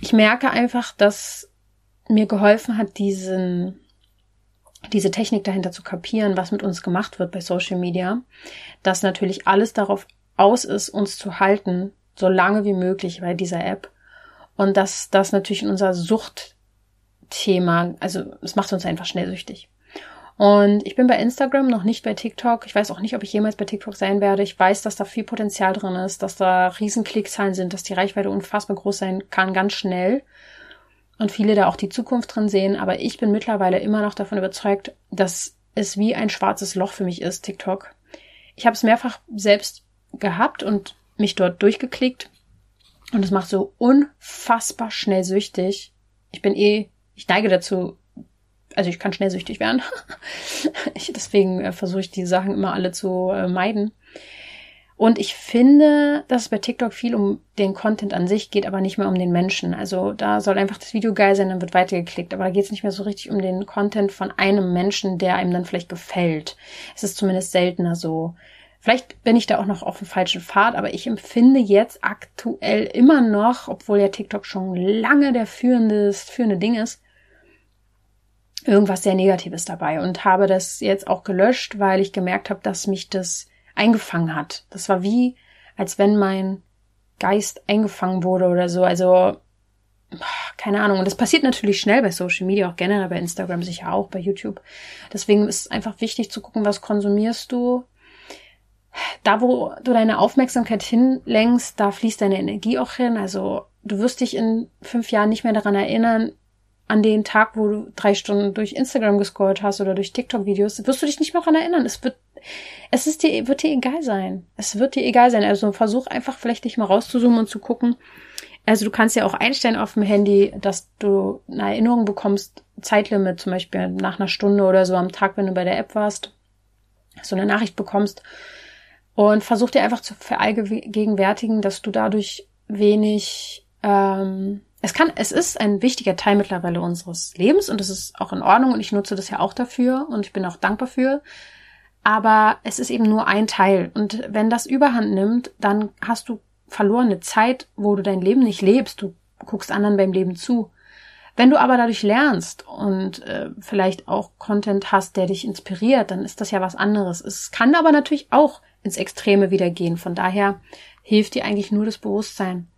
Ich merke einfach, dass mir geholfen hat, diesen, diese Technik dahinter zu kapieren, was mit uns gemacht wird bei Social Media, dass natürlich alles darauf aus ist, uns zu halten, so lange wie möglich bei dieser App. Und dass das natürlich in unser Suchtthema, also es macht uns einfach schnell süchtig. Und ich bin bei Instagram noch nicht bei TikTok. Ich weiß auch nicht, ob ich jemals bei TikTok sein werde. Ich weiß, dass da viel Potenzial drin ist, dass da riesen Klickzahlen sind, dass die Reichweite unfassbar groß sein kann, ganz schnell. Und viele da auch die Zukunft drin sehen. Aber ich bin mittlerweile immer noch davon überzeugt, dass es wie ein schwarzes Loch für mich ist, TikTok. Ich habe es mehrfach selbst gehabt und mich dort durchgeklickt. Und es macht so unfassbar schnell süchtig. Ich bin eh, ich neige dazu, also ich kann schnell süchtig werden. ich, deswegen äh, versuche ich die Sachen immer alle zu äh, meiden. Und ich finde, dass es bei TikTok viel um den Content an sich geht, aber nicht mehr um den Menschen. Also da soll einfach das Video geil sein, dann wird weitergeklickt. Aber da geht es nicht mehr so richtig um den Content von einem Menschen, der einem dann vielleicht gefällt. Es ist zumindest seltener so. Vielleicht bin ich da auch noch auf dem falschen Pfad, aber ich empfinde jetzt aktuell immer noch, obwohl ja TikTok schon lange der führende, führende Ding ist, irgendwas sehr Negatives dabei und habe das jetzt auch gelöscht, weil ich gemerkt habe, dass mich das eingefangen hat. Das war wie, als wenn mein Geist eingefangen wurde oder so. Also, keine Ahnung. Und das passiert natürlich schnell bei Social Media, auch generell bei Instagram sicher auch, bei YouTube. Deswegen ist es einfach wichtig zu gucken, was konsumierst du. Da, wo du deine Aufmerksamkeit hinlenkst, da fließt deine Energie auch hin. Also, du wirst dich in fünf Jahren nicht mehr daran erinnern, an den Tag, wo du drei Stunden durch Instagram gescrollt hast oder durch TikTok-Videos, wirst du dich nicht mehr daran erinnern. Es wird, es ist dir, wird dir egal sein. Es wird dir egal sein. Also versuch einfach vielleicht dich mal rauszuzoomen und zu gucken. Also du kannst ja auch einstellen auf dem Handy, dass du eine Erinnerung bekommst, Zeitlimit zum Beispiel nach einer Stunde oder so am Tag, wenn du bei der App warst, so eine Nachricht bekommst. Und versuch dir einfach zu verallgegenwärtigen, dass du dadurch wenig ähm, es kann, es ist ein wichtiger Teil mittlerweile unseres Lebens und das ist auch in Ordnung und ich nutze das ja auch dafür und ich bin auch dankbar für. Aber es ist eben nur ein Teil und wenn das Überhand nimmt, dann hast du verlorene Zeit, wo du dein Leben nicht lebst. Du guckst anderen beim Leben zu. Wenn du aber dadurch lernst und äh, vielleicht auch Content hast, der dich inspiriert, dann ist das ja was anderes. Es kann aber natürlich auch ins Extreme wieder gehen. Von daher hilft dir eigentlich nur das Bewusstsein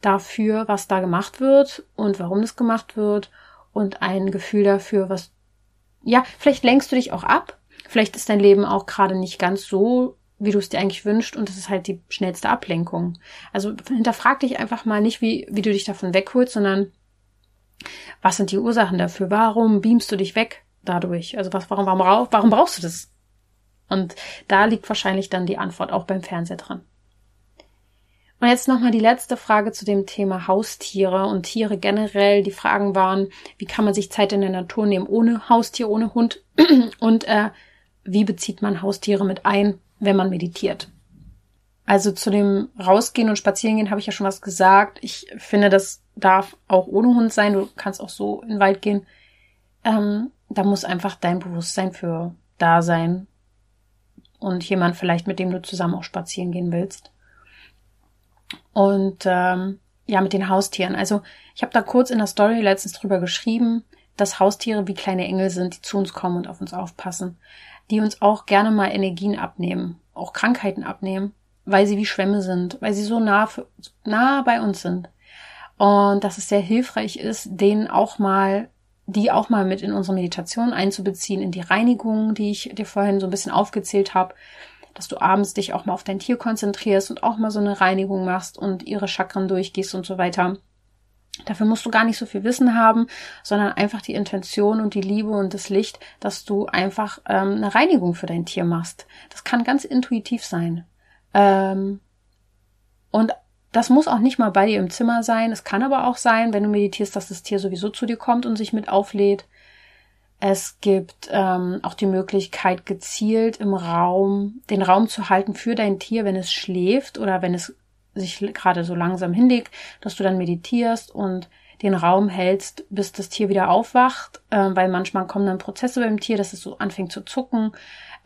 dafür, was da gemacht wird und warum das gemacht wird und ein Gefühl dafür, was, ja, vielleicht lenkst du dich auch ab. Vielleicht ist dein Leben auch gerade nicht ganz so, wie du es dir eigentlich wünschst und das ist halt die schnellste Ablenkung. Also hinterfrag dich einfach mal nicht, wie, wie du dich davon wegholst, sondern was sind die Ursachen dafür? Warum beamst du dich weg dadurch? Also was, warum, warum, warum brauchst du das? Und da liegt wahrscheinlich dann die Antwort auch beim Fernseher dran. Und jetzt nochmal die letzte Frage zu dem Thema Haustiere und Tiere generell. Die Fragen waren, wie kann man sich Zeit in der Natur nehmen ohne Haustier, ohne Hund? Und äh, wie bezieht man Haustiere mit ein, wenn man meditiert? Also zu dem Rausgehen und Spazierengehen habe ich ja schon was gesagt. Ich finde, das darf auch ohne Hund sein. Du kannst auch so in den Wald gehen. Ähm, da muss einfach dein Bewusstsein für da sein. Und jemand vielleicht, mit dem du zusammen auch spazieren gehen willst. Und ähm, ja, mit den Haustieren. Also ich habe da kurz in der Story letztens drüber geschrieben, dass Haustiere wie kleine Engel sind, die zu uns kommen und auf uns aufpassen, die uns auch gerne mal Energien abnehmen, auch Krankheiten abnehmen, weil sie wie Schwämme sind, weil sie so nah, nah bei uns sind. Und dass es sehr hilfreich ist, denen auch mal, die auch mal mit in unsere Meditation einzubeziehen, in die Reinigung, die ich dir vorhin so ein bisschen aufgezählt habe, dass du abends dich auch mal auf dein Tier konzentrierst und auch mal so eine Reinigung machst und ihre Chakren durchgehst und so weiter. Dafür musst du gar nicht so viel Wissen haben, sondern einfach die Intention und die Liebe und das Licht, dass du einfach ähm, eine Reinigung für dein Tier machst. Das kann ganz intuitiv sein. Ähm, und das muss auch nicht mal bei dir im Zimmer sein. Es kann aber auch sein, wenn du meditierst, dass das Tier sowieso zu dir kommt und sich mit auflädt. Es gibt ähm, auch die Möglichkeit, gezielt im Raum, den Raum zu halten für dein Tier, wenn es schläft oder wenn es sich gerade so langsam hinlegt, dass du dann meditierst und den Raum hältst, bis das Tier wieder aufwacht, äh, weil manchmal kommen dann Prozesse beim Tier, dass es so anfängt zu zucken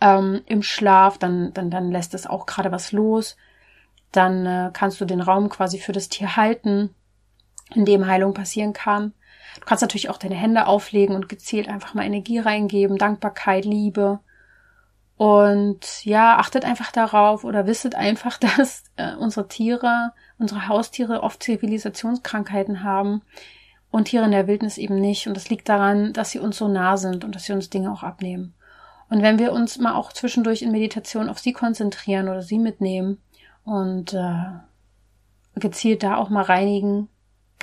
ähm, im Schlaf, dann, dann, dann lässt es auch gerade was los. Dann äh, kannst du den Raum quasi für das Tier halten, in dem Heilung passieren kann. Du kannst natürlich auch deine Hände auflegen und gezielt einfach mal Energie reingeben, Dankbarkeit, Liebe. Und ja, achtet einfach darauf oder wisset einfach, dass äh, unsere Tiere, unsere Haustiere oft Zivilisationskrankheiten haben und Tiere in der Wildnis eben nicht. Und das liegt daran, dass sie uns so nah sind und dass sie uns Dinge auch abnehmen. Und wenn wir uns mal auch zwischendurch in Meditation auf sie konzentrieren oder sie mitnehmen und äh, gezielt da auch mal reinigen,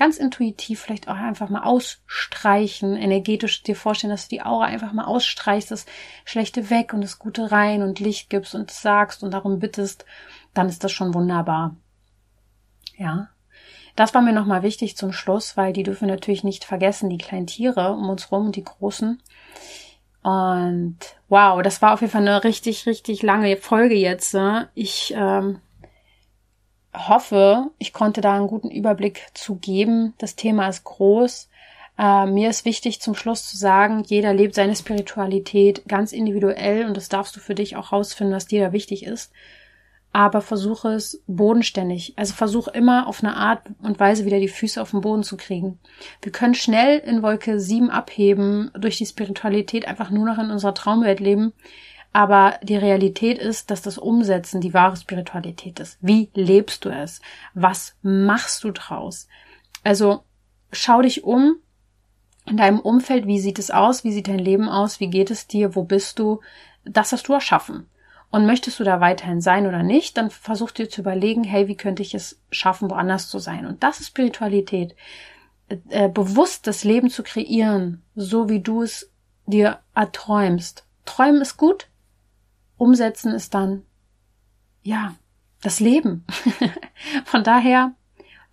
ganz intuitiv vielleicht auch einfach mal ausstreichen, energetisch dir vorstellen, dass du die Aura einfach mal ausstreichst, das Schlechte weg und das Gute rein und Licht gibst und sagst und darum bittest, dann ist das schon wunderbar. Ja. Das war mir nochmal wichtig zum Schluss, weil die dürfen natürlich nicht vergessen, die kleinen Tiere um uns rum und die großen. Und wow, das war auf jeden Fall eine richtig, richtig lange Folge jetzt. Ne? Ich ähm, hoffe, ich konnte da einen guten Überblick zu geben. Das Thema ist groß. Äh, mir ist wichtig zum Schluss zu sagen, jeder lebt seine Spiritualität ganz individuell und das darfst du für dich auch rausfinden, was dir da wichtig ist. Aber versuche es bodenständig. Also versuch immer auf eine Art und Weise wieder die Füße auf den Boden zu kriegen. Wir können schnell in Wolke 7 abheben, durch die Spiritualität einfach nur noch in unserer Traumwelt leben. Aber die Realität ist, dass das Umsetzen die wahre Spiritualität ist. Wie lebst du es? Was machst du draus? Also schau dich um in deinem Umfeld. Wie sieht es aus? Wie sieht dein Leben aus? Wie geht es dir? Wo bist du? Das hast du erschaffen. Und möchtest du da weiterhin sein oder nicht, dann versuch dir zu überlegen, hey, wie könnte ich es schaffen, woanders zu sein? Und das ist Spiritualität. Äh, bewusst das Leben zu kreieren, so wie du es dir erträumst. Träumen ist gut, umsetzen ist dann, ja, das Leben. Von daher,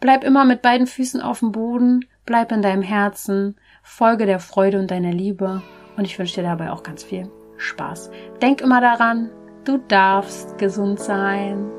bleib immer mit beiden Füßen auf dem Boden, bleib in deinem Herzen, folge der Freude und deiner Liebe und ich wünsche dir dabei auch ganz viel Spaß. Denk immer daran, du darfst gesund sein.